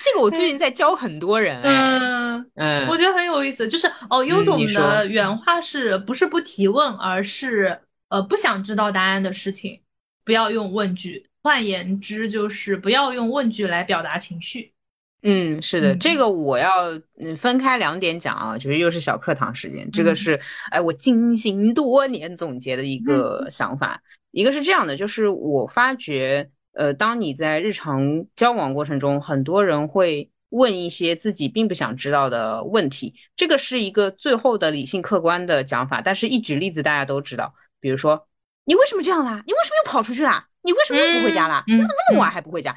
这个我最近 在教很多人，嗯嗯，我觉得很有意思。就是哦，优总的原话是不是不提问，而是。呃，不想知道答案的事情，不要用问句。换言之，就是不要用问句来表达情绪。嗯，是的，这个我要嗯分开两点讲啊，就是又是小课堂时间。这个是哎，我精心多年总结的一个想法。一个是这样的，就是我发觉，呃，当你在日常交往过程中，很多人会问一些自己并不想知道的问题。这个是一个最后的理性客观的讲法，但是一举例子，大家都知道。比如说，你为什么这样啦？你为什么又跑出去啦？你为什么又不回家啦？你怎么这么晚还不回家？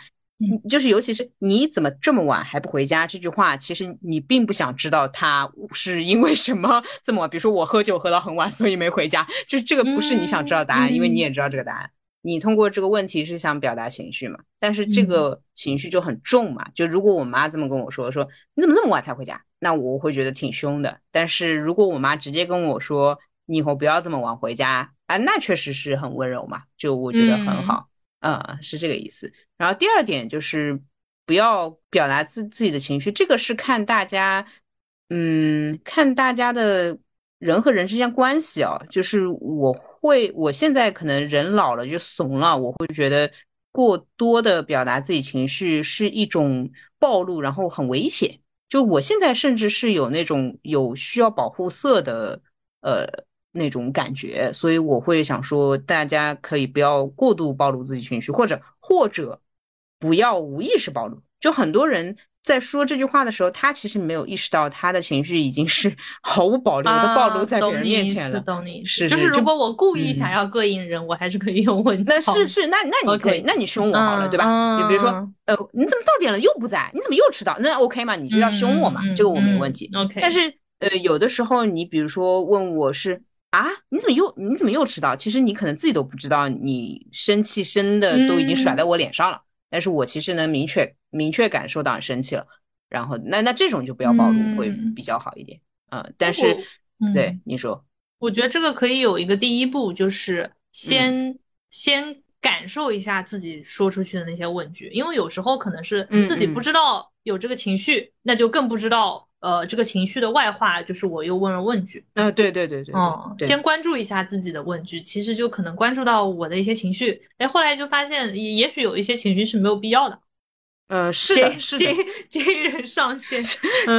就是尤其是你怎么这么晚还不回家这句话，其实你并不想知道他是因为什么这么晚。比如说我喝酒喝到很晚，所以没回家，就是这个不是你想知道答案，因为你也知道这个答案。你通过这个问题是想表达情绪嘛？但是这个情绪就很重嘛。就如果我妈这么跟我说，说你怎么那么晚才回家，那我会觉得挺凶的。但是如果我妈直接跟我说，你以后不要这么晚回家。啊，那确实是很温柔嘛，就我觉得很好，嗯，是这个意思。然后第二点就是不要表达自自己的情绪，这个是看大家，嗯，看大家的人和人之间关系啊。就是我会，我现在可能人老了就怂了，我会觉得过多的表达自己情绪是一种暴露，然后很危险。就我现在甚至是有那种有需要保护色的，呃。那种感觉，所以我会想说，大家可以不要过度暴露自己情绪，或者或者不要无意识暴露。就很多人在说这句话的时候，他其实没有意识到他的情绪已经是 毫无保留的暴露在别人面前了。懂你是就是如果我故意想要膈应人，我还是可以用问。那是是那那你可以，那你凶我好了，对吧？你比如说，呃，你怎么到点了又不在？你怎么又迟到？那 OK 嘛？你就要凶我嘛？这个我没问题。OK，但是呃，有的时候你比如说问我是。啊，你怎么又你怎么又迟到？其实你可能自己都不知道，你生气生的都已经甩在我脸上了，但是我其实能明确明确感受到你生气了。然后那那这种就不要暴露会比较好一点啊。但是对你说，我觉得这个可以有一个第一步，就是先先感受一下自己说出去的那些问句，因为有时候可能是自己不知道有这个情绪，那就更不知道。呃，这个情绪的外化就是我又问了问句。嗯，对对对对，嗯，先关注一下自己的问句，其实就可能关注到我的一些情绪。哎，后来就发现，也也许有一些情绪是没有必要的。呃，是的，是的，今人上线，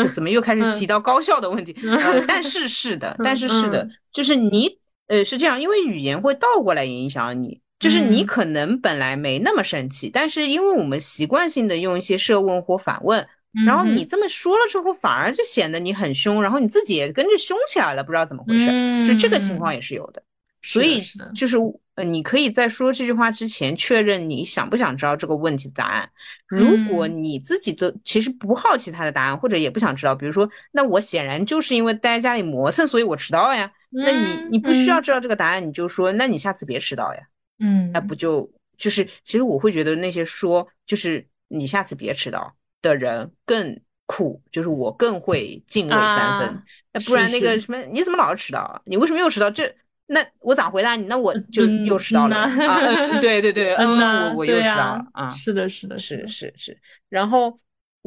怎怎么又开始提到高效的问题？呃，但是是的，但是是的，就是你，呃，是这样，因为语言会倒过来影响你，就是你可能本来没那么生气，但是因为我们习惯性的用一些设问或反问。然后你这么说了之后，反而就显得你很凶，然后你自己也跟着凶起来了，不知道怎么回事，就这个情况也是有的。所以就是呃，你可以在说这句话之前确认你想不想知道这个问题的答案。如果你自己都其实不好奇他的答案，或者也不想知道，比如说，那我显然就是因为待在家里磨蹭，所以我迟到呀。那你你不需要知道这个答案，你就说，那你下次别迟到呀。嗯，那不就就是其实我会觉得那些说就是你下次别迟到。的人更酷，就是我更会敬畏三分。那不然那个什么，你怎么老是迟到？你为什么又迟到？这那我咋回答你？那我就又迟到了啊！对对对，嗯，我我又迟到了啊！是的，是的，是是是。然后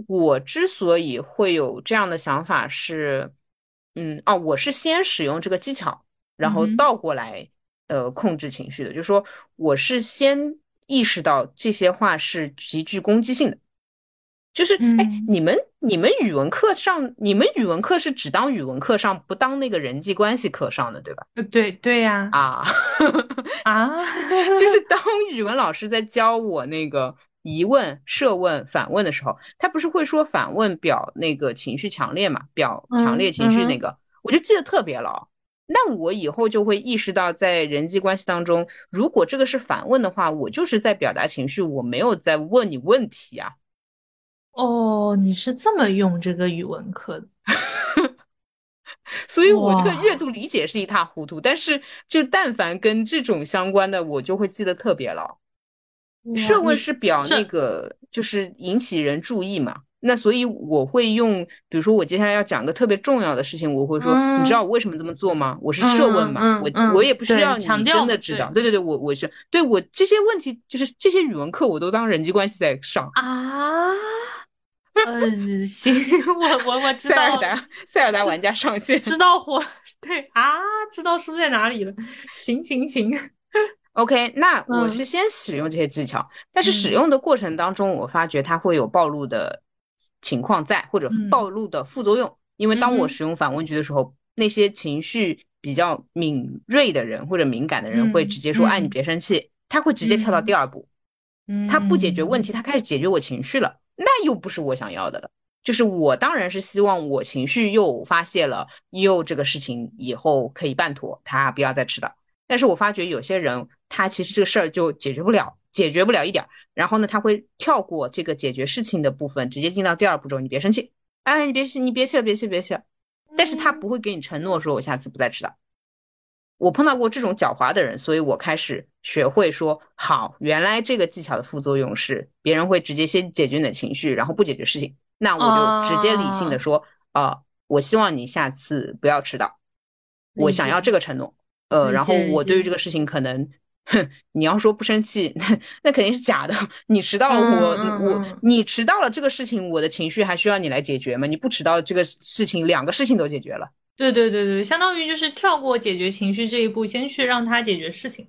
我之所以会有这样的想法是，嗯哦，我是先使用这个技巧，然后倒过来呃控制情绪的，就是说我是先意识到这些话是极具攻击性的。就是哎，你们你们语文课上，你们语文课是只当语文课上，不当那个人际关系课上的，对吧？呃，对对呀。啊啊，就是当语文老师在教我那个疑问、设问、反问的时候，他不是会说反问表那个情绪强烈嘛？表强烈情绪那个，我就记得特别牢。那我以后就会意识到，在人际关系当中，如果这个是反问的话，我就是在表达情绪，我没有在问你问题啊。哦，你是这么用这个语文课的，所以我这个阅读理解是一塌糊涂。但是，就但凡跟这种相关的，我就会记得特别牢。设问是表那个，就是引起人注意嘛。那所以我会用，比如说我接下来要讲个特别重要的事情，我会说，你知道我为什么这么做吗？我是设问嘛，我我也不需要你真的知道。对对对，我我是对我这些问题，就是这些语文课我都当人际关系在上啊。嗯，行，我我我知道。塞尔达塞尔达玩家上线，知道火对啊，知道输在哪里了。行行行，OK，那我是先使用这些技巧，但是使用的过程当中，我发觉它会有暴露的情况在，或者暴露的副作用。因为当我使用反问句的时候，那些情绪比较敏锐的人或者敏感的人会直接说：“哎，你别生气。”他会直接跳到第二步，他不解决问题，他开始解决我情绪了。那又不是我想要的了，就是我当然是希望我情绪又发泄了，又这个事情以后可以办妥，他不要再迟到。但是我发觉有些人，他其实这个事儿就解决不了，解决不了一点儿，然后呢，他会跳过这个解决事情的部分，直接进到第二步骤。你别生气，哎，你别气，你别气了，别气，别气了。但是他不会给你承诺说，我下次不再迟到。我碰到过这种狡猾的人，所以我开始学会说好，原来这个技巧的副作用是别人会直接先解决你的情绪，然后不解决事情。那我就直接理性的说，啊，我希望你下次不要迟到，我想要这个承诺。呃，然后我对于这个事情可能，哼，你要说不生气，那 那肯定是假的。你迟到了，我我你迟到了这个事情，我的情绪还需要你来解决吗？你不迟到这个事情，两个事情都解决了。对对对对，相当于就是跳过解决情绪这一步，先去让他解决事情。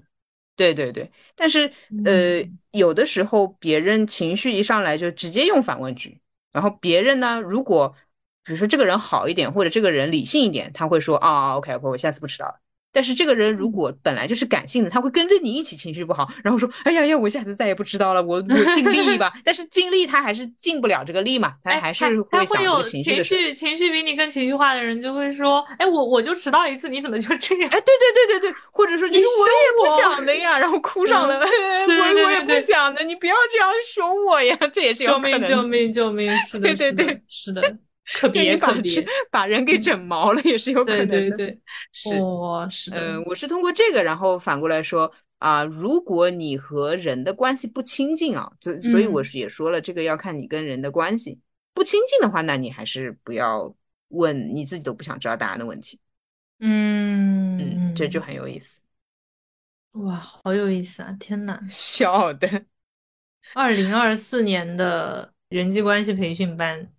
对对对，但是呃，有的时候别人情绪一上来就直接用反问句，然后别人呢，如果比如说这个人好一点，或者这个人理性一点，他会说啊，OK OK，我下次不迟到了。但是这个人如果本来就是感性的，他会跟着你一起情绪不好，然后说：“哎呀呀，我下次再也不知道了，我我尽力吧。”但是尽力他还是尽不了这个力嘛，他还是会想有情绪情绪比你更情绪化的人就会说：“哎，我我就迟到一次，你怎么就这样？”哎，对对对对对，或者说你说我也不想的呀，然后哭上了，我我也不想的，你不要这样凶我呀，这也是有可能。救命救命救命！是的，对对对，是的。可别可别，把人给整毛了也是有可能的。对对对，是哦，是的。嗯，我是通过这个，然后反过来说啊，如果你和人的关系不亲近啊，所所以我是也说了，这个要看你跟人的关系不亲近的话，那你还是不要问你自己都不想知道答案的问题。嗯嗯，这就很有意思。哇，好有意思啊！天呐，笑的。二零二四年的人际关系培训班，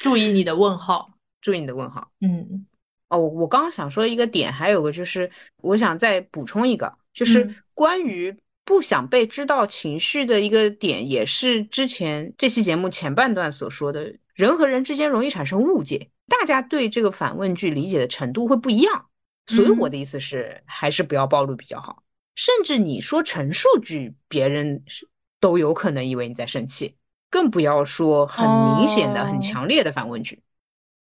注意你的问号，注意你的问号。嗯，哦，我刚刚想说一个点，还有个就是，我想再补充一个，就是关于不想被知道情绪的一个点，也是之前这期节目前半段所说的，人和人之间容易产生误解，大家对这个反问句理解的程度会不一样，所以我的意思是，还是不要暴露比较好。甚至你说陈述句，别人都有可能以为你在生气，更不要说很明显的、很强烈的反问句。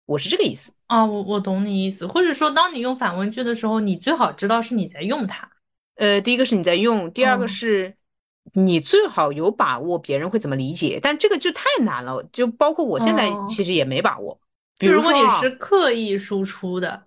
我是这个意思啊，我我懂你意思，或者说，当你用反问句的时候，你最好知道是你在用它。呃，第一个是你在用，第二个是你最好有把握别人会怎么理解，但这个就太难了，就包括我现在其实也没把握。比如说你是刻意输出的，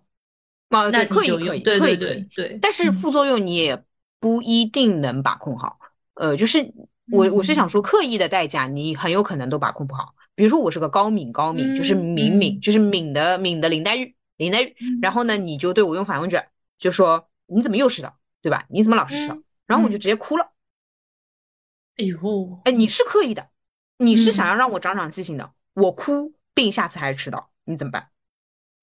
啊，对，刻意刻意，对对对对，但是副作用你也。不一定能把控好，呃，就是我我是想说，刻意的代价你很有可能都把控不好。比如说我是个高敏高敏，就是敏敏，就是敏的敏的林黛玉，林黛玉。然后呢，你就对我用反问句，就说你怎么又迟到，对吧？你怎么老是迟到？然后我就直接哭了。哎呦，哎，你是刻意的，你是想要让我长长记性的，我哭并下次还是迟到，你怎么办？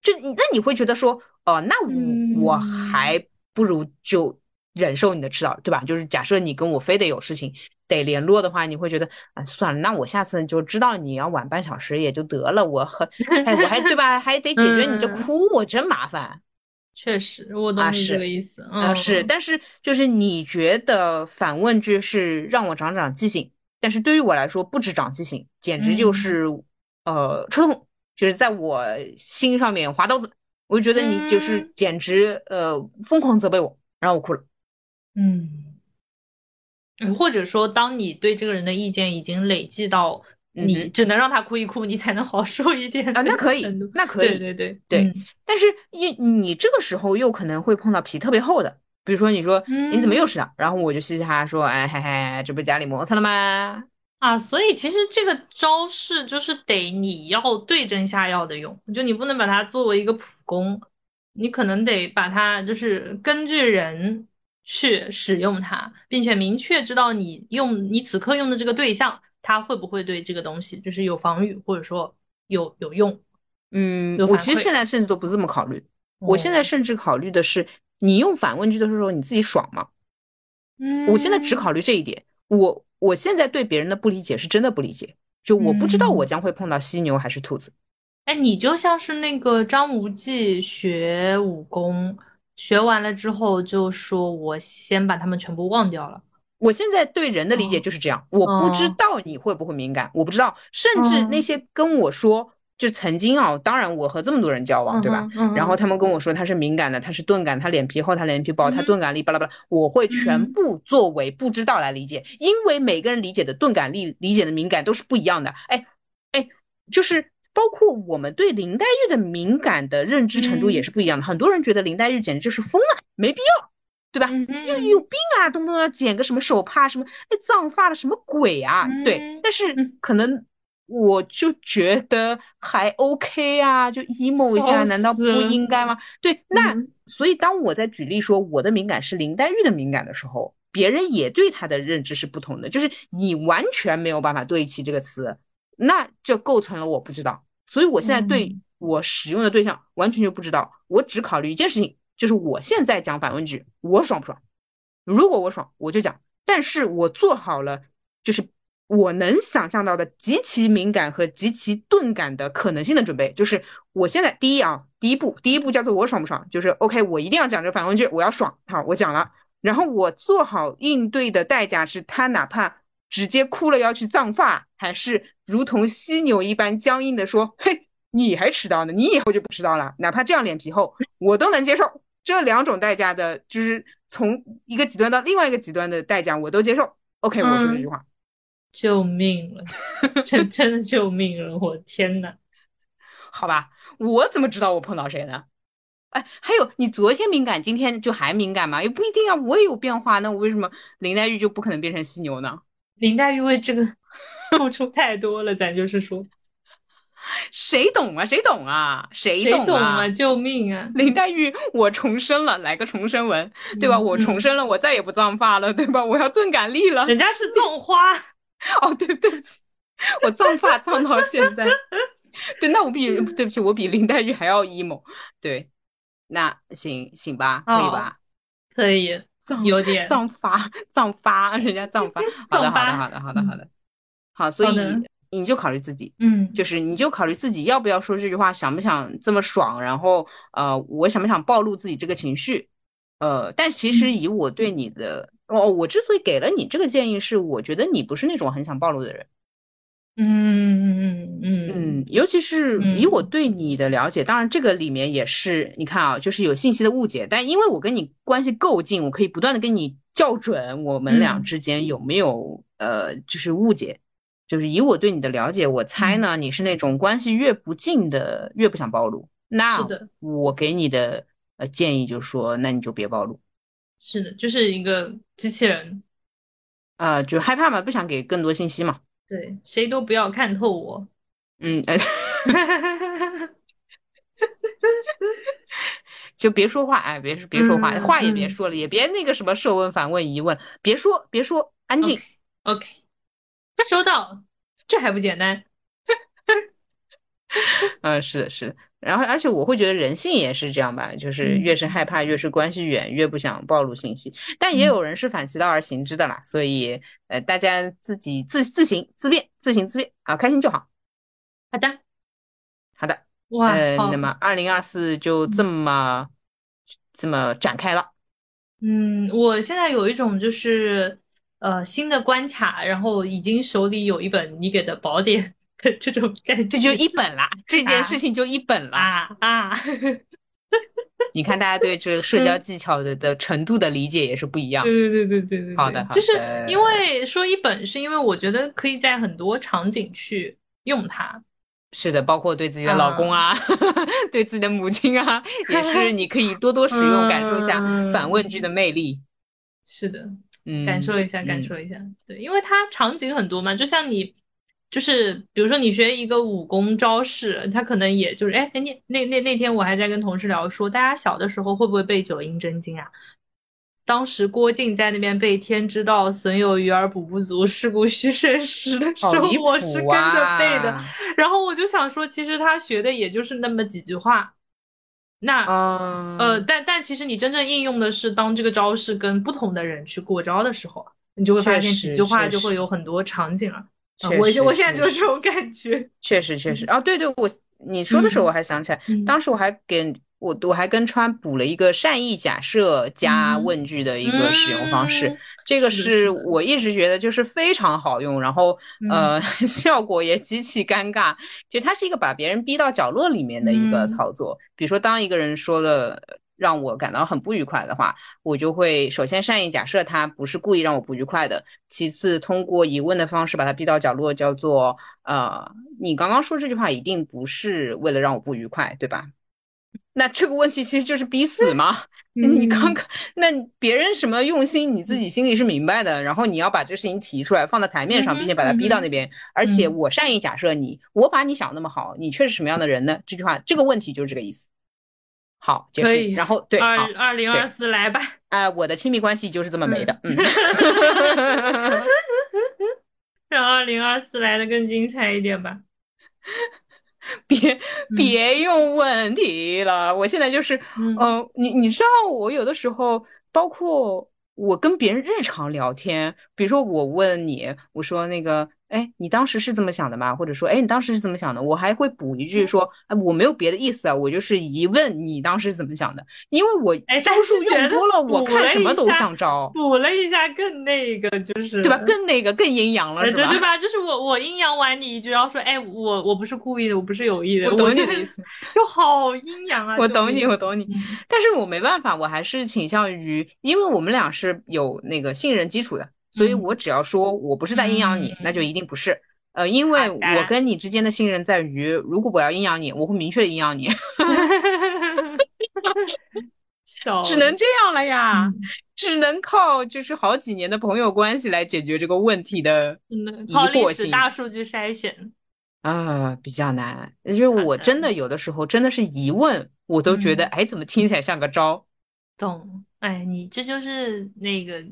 就那你会觉得说，哦，那我我还不如就。忍受你的迟到，对吧？就是假设你跟我非得有事情得联络的话，你会觉得啊，算了，那我下次就知道你要晚半小时也就得了。我和 哎，我还对吧？还得解决你这哭，我真麻烦。确实，我懂你这个意思。啊，是，但是就是你觉得反问句是让我长长记性，但是对于我来说不止长记性，简直就是呃戳痛，就是在我心上面划刀子。我就觉得你就是简直呃疯狂责备我，然后我哭了。嗯，或者说，当你对这个人的意见已经累计到你只能让他哭一哭，你才能好受一点啊，那可以，那可以，对对对对。但是你你这个时候又可能会碰到皮特别厚的，比如说你说你怎么又迟到，然后我就嘻嘻哈哈说，哎嘿嘿，这不是家里摩擦了吗？啊，所以其实这个招式就是得你要对症下药的用，就你不能把它作为一个普攻，你可能得把它就是根据人。去使用它，并且明确知道你用你此刻用的这个对象，他会不会对这个东西就是有防御，或者说有有用。嗯，我其实现在甚至都不这么考虑，我现在甚至考虑的是，你用反问句的时候你自己爽吗？嗯，我现在只考虑这一点。我我现在对别人的不理解是真的不理解，就我不知道我将会碰到犀牛还是兔子。哎，你就像是那个张无忌学武功。学完了之后就说：“我先把他们全部忘掉了。”我现在对人的理解就是这样，我不知道你会不会敏感，我不知道。甚至那些跟我说，就曾经啊，当然我和这么多人交往，对吧？然后他们跟我说他是敏感的，他是钝感，他脸皮厚，他脸皮薄，他钝感力巴拉巴拉，我会全部作为不知道来理解，因为每个人理解的钝感力、理解的敏感都是不一样的。哎哎，就是。包括我们对林黛玉的敏感的认知程度也是不一样的。很多人觉得林黛玉简直就是疯了，没必要，对吧？又有病啊，动不动要剪个什么手帕，什么那脏发的什么鬼啊？对，但是可能我就觉得还 OK 啊，就 emo 一下，难道不应该吗？对，那所以当我在举例说我的敏感是林黛玉的敏感的时候，别人也对她的认知是不同的，就是你完全没有办法对齐这个词。那这构成了我不知道，所以我现在对我使用的对象完全就不知道，我只考虑一件事情，就是我现在讲反问句，我爽不爽？如果我爽，我就讲，但是我做好了，就是我能想象到的极其敏感和极其钝感的可能性的准备，就是我现在第一啊，第一步，第一步叫做我爽不爽，就是 OK，我一定要讲这个反问句，我要爽，好，我讲了，然后我做好应对的代价是他哪怕。直接哭了要去葬发，还是如同犀牛一般僵硬的说：“嘿，你还迟到呢，你以后就不迟到了。”哪怕这样脸皮厚，我都能接受。这两种代价的，就是从一个极端到另外一个极端的代价，我都接受。OK，我说这句话，救命了，真 真的救命了！我天呐。好吧，我怎么知道我碰到谁呢？哎，还有你昨天敏感，今天就还敏感吗？也不一定啊，我也有变化，那我为什么林黛玉就不可能变成犀牛呢？林黛玉为这个付出太多了，咱就是说。谁懂啊？谁懂啊？谁懂啊？救命啊！林黛玉，我重生了，来个重生文，对吧？我重生了，我再也不葬发了，对吧？我要钝感力了。人家是葬花，哦，对，对不起，我葬发葬到现在。对，那我比对不起，我比林黛玉还要 emo。对，那行行吧，可以吧？可以，有点 藏发，藏发，人家藏发。好的，好的，好的，好的，好的。好，所以。你就考虑自己，嗯，就是你就考虑自己要不要说这句话，想不想这么爽，然后呃，我想不想暴露自己这个情绪，呃，但其实以我对你的，哦，我之所以给了你这个建议，是我觉得你不是那种很想暴露的人，嗯嗯嗯嗯嗯，尤其是以我对你的了解，当然这个里面也是你看啊，就是有信息的误解，但因为我跟你关系够近，我可以不断的跟你校准我们俩之间有没有呃，就是误解。就是以我对你的了解，我猜呢，你是那种关系越不近的越不想暴露。那是的，我给你的呃建议就是说，那你就别暴露。是的，就是一个机器人，啊，就害怕嘛，不想给更多信息嘛。对，谁都不要看透我。嗯，就别说话，哎，别别说话，话也别说了，也别那个什么设问、反问、疑问，别说，别说，安静。OK。收到，这还不简单？嗯，是的，是的。然后，而且我会觉得人性也是这样吧，就是越是害怕，越是关系远，越不想暴露信息。但也有人是反其道而行之的啦，所以呃，大家自己自自行自辩，自行自辩啊，开心就好。好的，好的。哇，呃，那么二零二四就这么这么展开了。嗯，我现在有一种就是。呃，新的关卡，然后已经手里有一本你给的宝典的 这种感觉，这就一本啦，这件事情就一本啦啊啊！你看大家对这个社交技巧的的程度的理解也是不一样。对对对对对对。好的，就是因为说一本，是因为我觉得可以在很多场景去用它。是的，包括对自己的老公啊，对自己的母亲啊，也是你可以多多使用，感受一下反问句的魅力。是的。嗯感受一下，感受一下，对，因为它场景很多嘛，就像你，就是比如说你学一个武功招式，他可能也就是，哎，那那那那天我还在跟同事聊说，大家小的时候会不会背九阴真经啊？当时郭靖在那边背“天之道，损有余而补不足，是故虚甚实”的时候，我是跟着背的，然后我就想说，其实他学的也就是那么几句话。那呃，但但其实你真正应用的是，当这个招式跟不同的人去过招的时候，你就会发现几句话就会有很多场景了。我我现在就是这种感觉。确实确实啊，对对，我你说的时候我还想起来，当时我还给。我我还跟川补了一个善意假设加问句的一个使用方式，这个是我一直觉得就是非常好用，然后呃 效果也极其尴尬。就它是一个把别人逼到角落里面的一个操作。比如说，当一个人说了让我感到很不愉快的话，我就会首先善意假设他不是故意让我不愉快的，其次通过疑问的方式把他逼到角落，叫做呃你刚刚说这句话一定不是为了让我不愉快，对吧？那这个问题其实就是逼死吗？你刚刚那别人什么用心，你自己心里是明白的。然后你要把这个事情提出来，放在台面上，并且把他逼到那边。而且我善意假设你，我把你想那么好，你却是什么样的人呢？这句话，这个问题就是这个意思。好，结束。然后对，二二零二四来吧。哎，我的亲密关系就是这么没的。嗯，让二零二四来的更精彩一点吧。别别用问题了，我现在就是，嗯，你你知道，我有的时候，包括我跟别人日常聊天，比如说我问你，我说那个。哎，你当时是这么想的吗？或者说，哎，你当时是怎么想的？我还会补一句说，哎，我没有别的意思啊，我就是疑问你当时怎么想的？因为我招数用多了，我看什么都像招。补了一下，更那个就是对吧？更那个更阴阳了，是吧？对吧？就是我我阴阳完你一句，然后说，哎，我我不是故意的，我不是有意的，我懂你的意思，就好阴阳啊！我懂你，我懂你，但是我没办法，我还是倾向于，因为我们俩是有那个信任基础的。所以我只要说我不是在阴阳你，那就一定不是。呃，因为我跟你之间的信任在于，如果我要阴阳你，我会明确的阴阳你。只能这样了呀，只能靠就是好几年的朋友关系来解决这个问题的疑惑性。大数据筛选啊，比较难。就是我真的有的时候真的是疑问，我都觉得哎，怎么听起来像个招？懂？哎，你这就是那个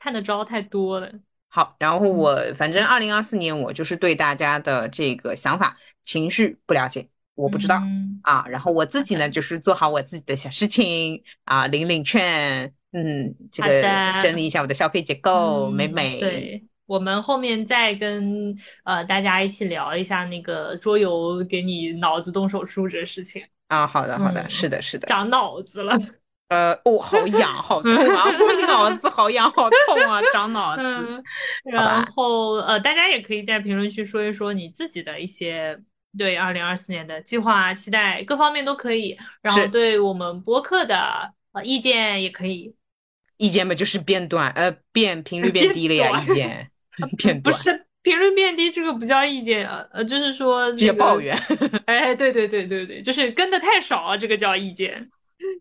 看的招太多了。好，然后我反正二零二四年我就是对大家的这个想法、情绪不了解。我不知道啊，然后我自己呢，就是做好我自己的小事情啊，领领券，嗯，这个整理一下我的消费结构，美美。对，我们后面再跟呃大家一起聊一下那个桌游给你脑子动手术这事情啊。好的，好的，是的，是的，长脑子了。呃，哦，好痒，好痛啊！我脑子好痒，好痛啊，长脑子。然后呃，大家也可以在评论区说一说你自己的一些。对二零二四年的计划、期待各方面都可以，然后对我们播客的呃意见也可以。意见嘛，就是变短，呃，变频率变低了呀。意见 变不是频率变低，这个不叫意见，呃，就是说这个抱怨。哎，对对对对对，就是跟的太少，这个叫意见，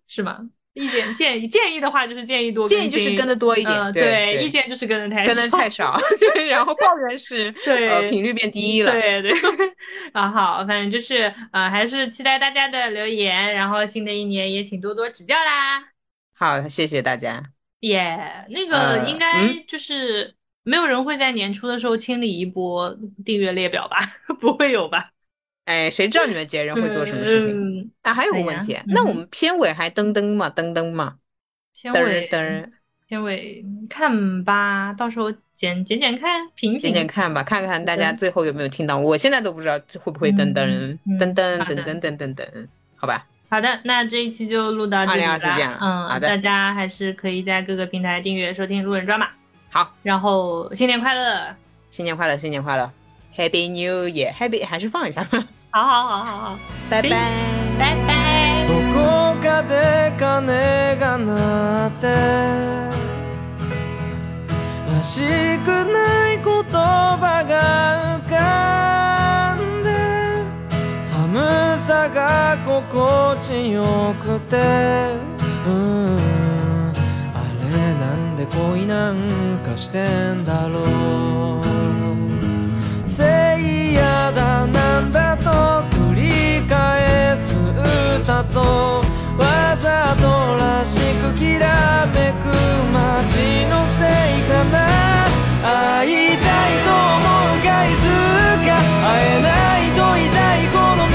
是吗？意见建议建议的话就是建议多建议就是跟的多一点，对意见就是跟的太少跟的太少，对，然后抱怨是 对频率变低了，对对 啊好，反正就是呃还是期待大家的留言，然后新的一年也请多多指教啦。好，谢谢大家。耶，那个应该就是没有人会在年初的时候清理一波订阅列表吧？不会有吧？哎，谁知道你们节人会做什么事情啊？还有个问题，那我们片尾还噔噔吗？噔噔吗？片尾噔，片尾看吧，到时候剪剪剪看，评评剪剪看吧，看看大家最后有没有听到。我现在都不知道会不会噔噔噔噔噔噔噔噔噔，好吧？好的，那这一期就录到这里了。嗯，好的，大家还是可以在各个平台订阅收听路人抓马。好，然后新年快乐，新年快乐，新年快乐，Happy New Year，Happy 还是放一下吧。好好好好好，拜拜拜拜。どこかで鐘が鳴ってらしくない言葉が浮かんで寒さが心地よくてうん。あれなんで恋なんかしてんだろうせいやだなんだと繰り返す歌とわざとらしくきらめく街のせいかな。会いたいと思うがいつか会えないと痛いこの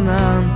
なんて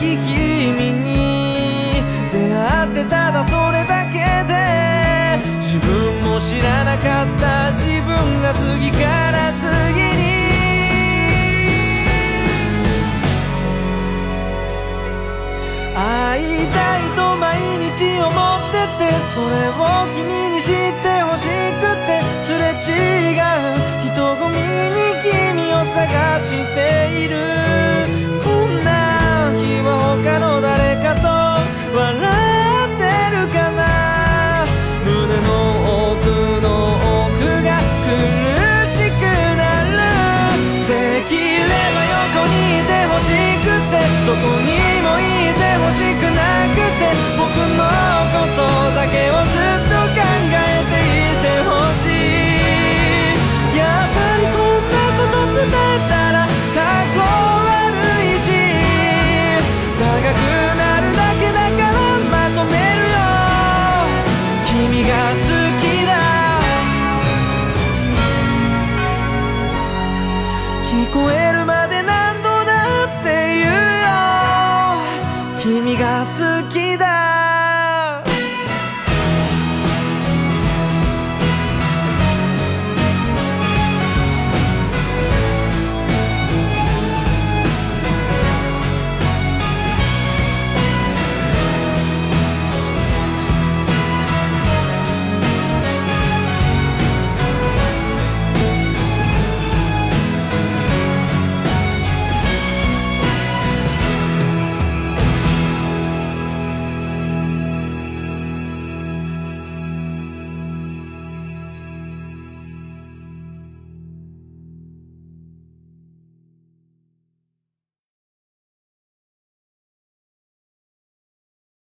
君に出会ってただそれだけで自分も知らなかった自分が次から次に会いたいと毎日思っててそれを君に知ってほしくてすれ違う人混みに君を探しているは他の誰かと笑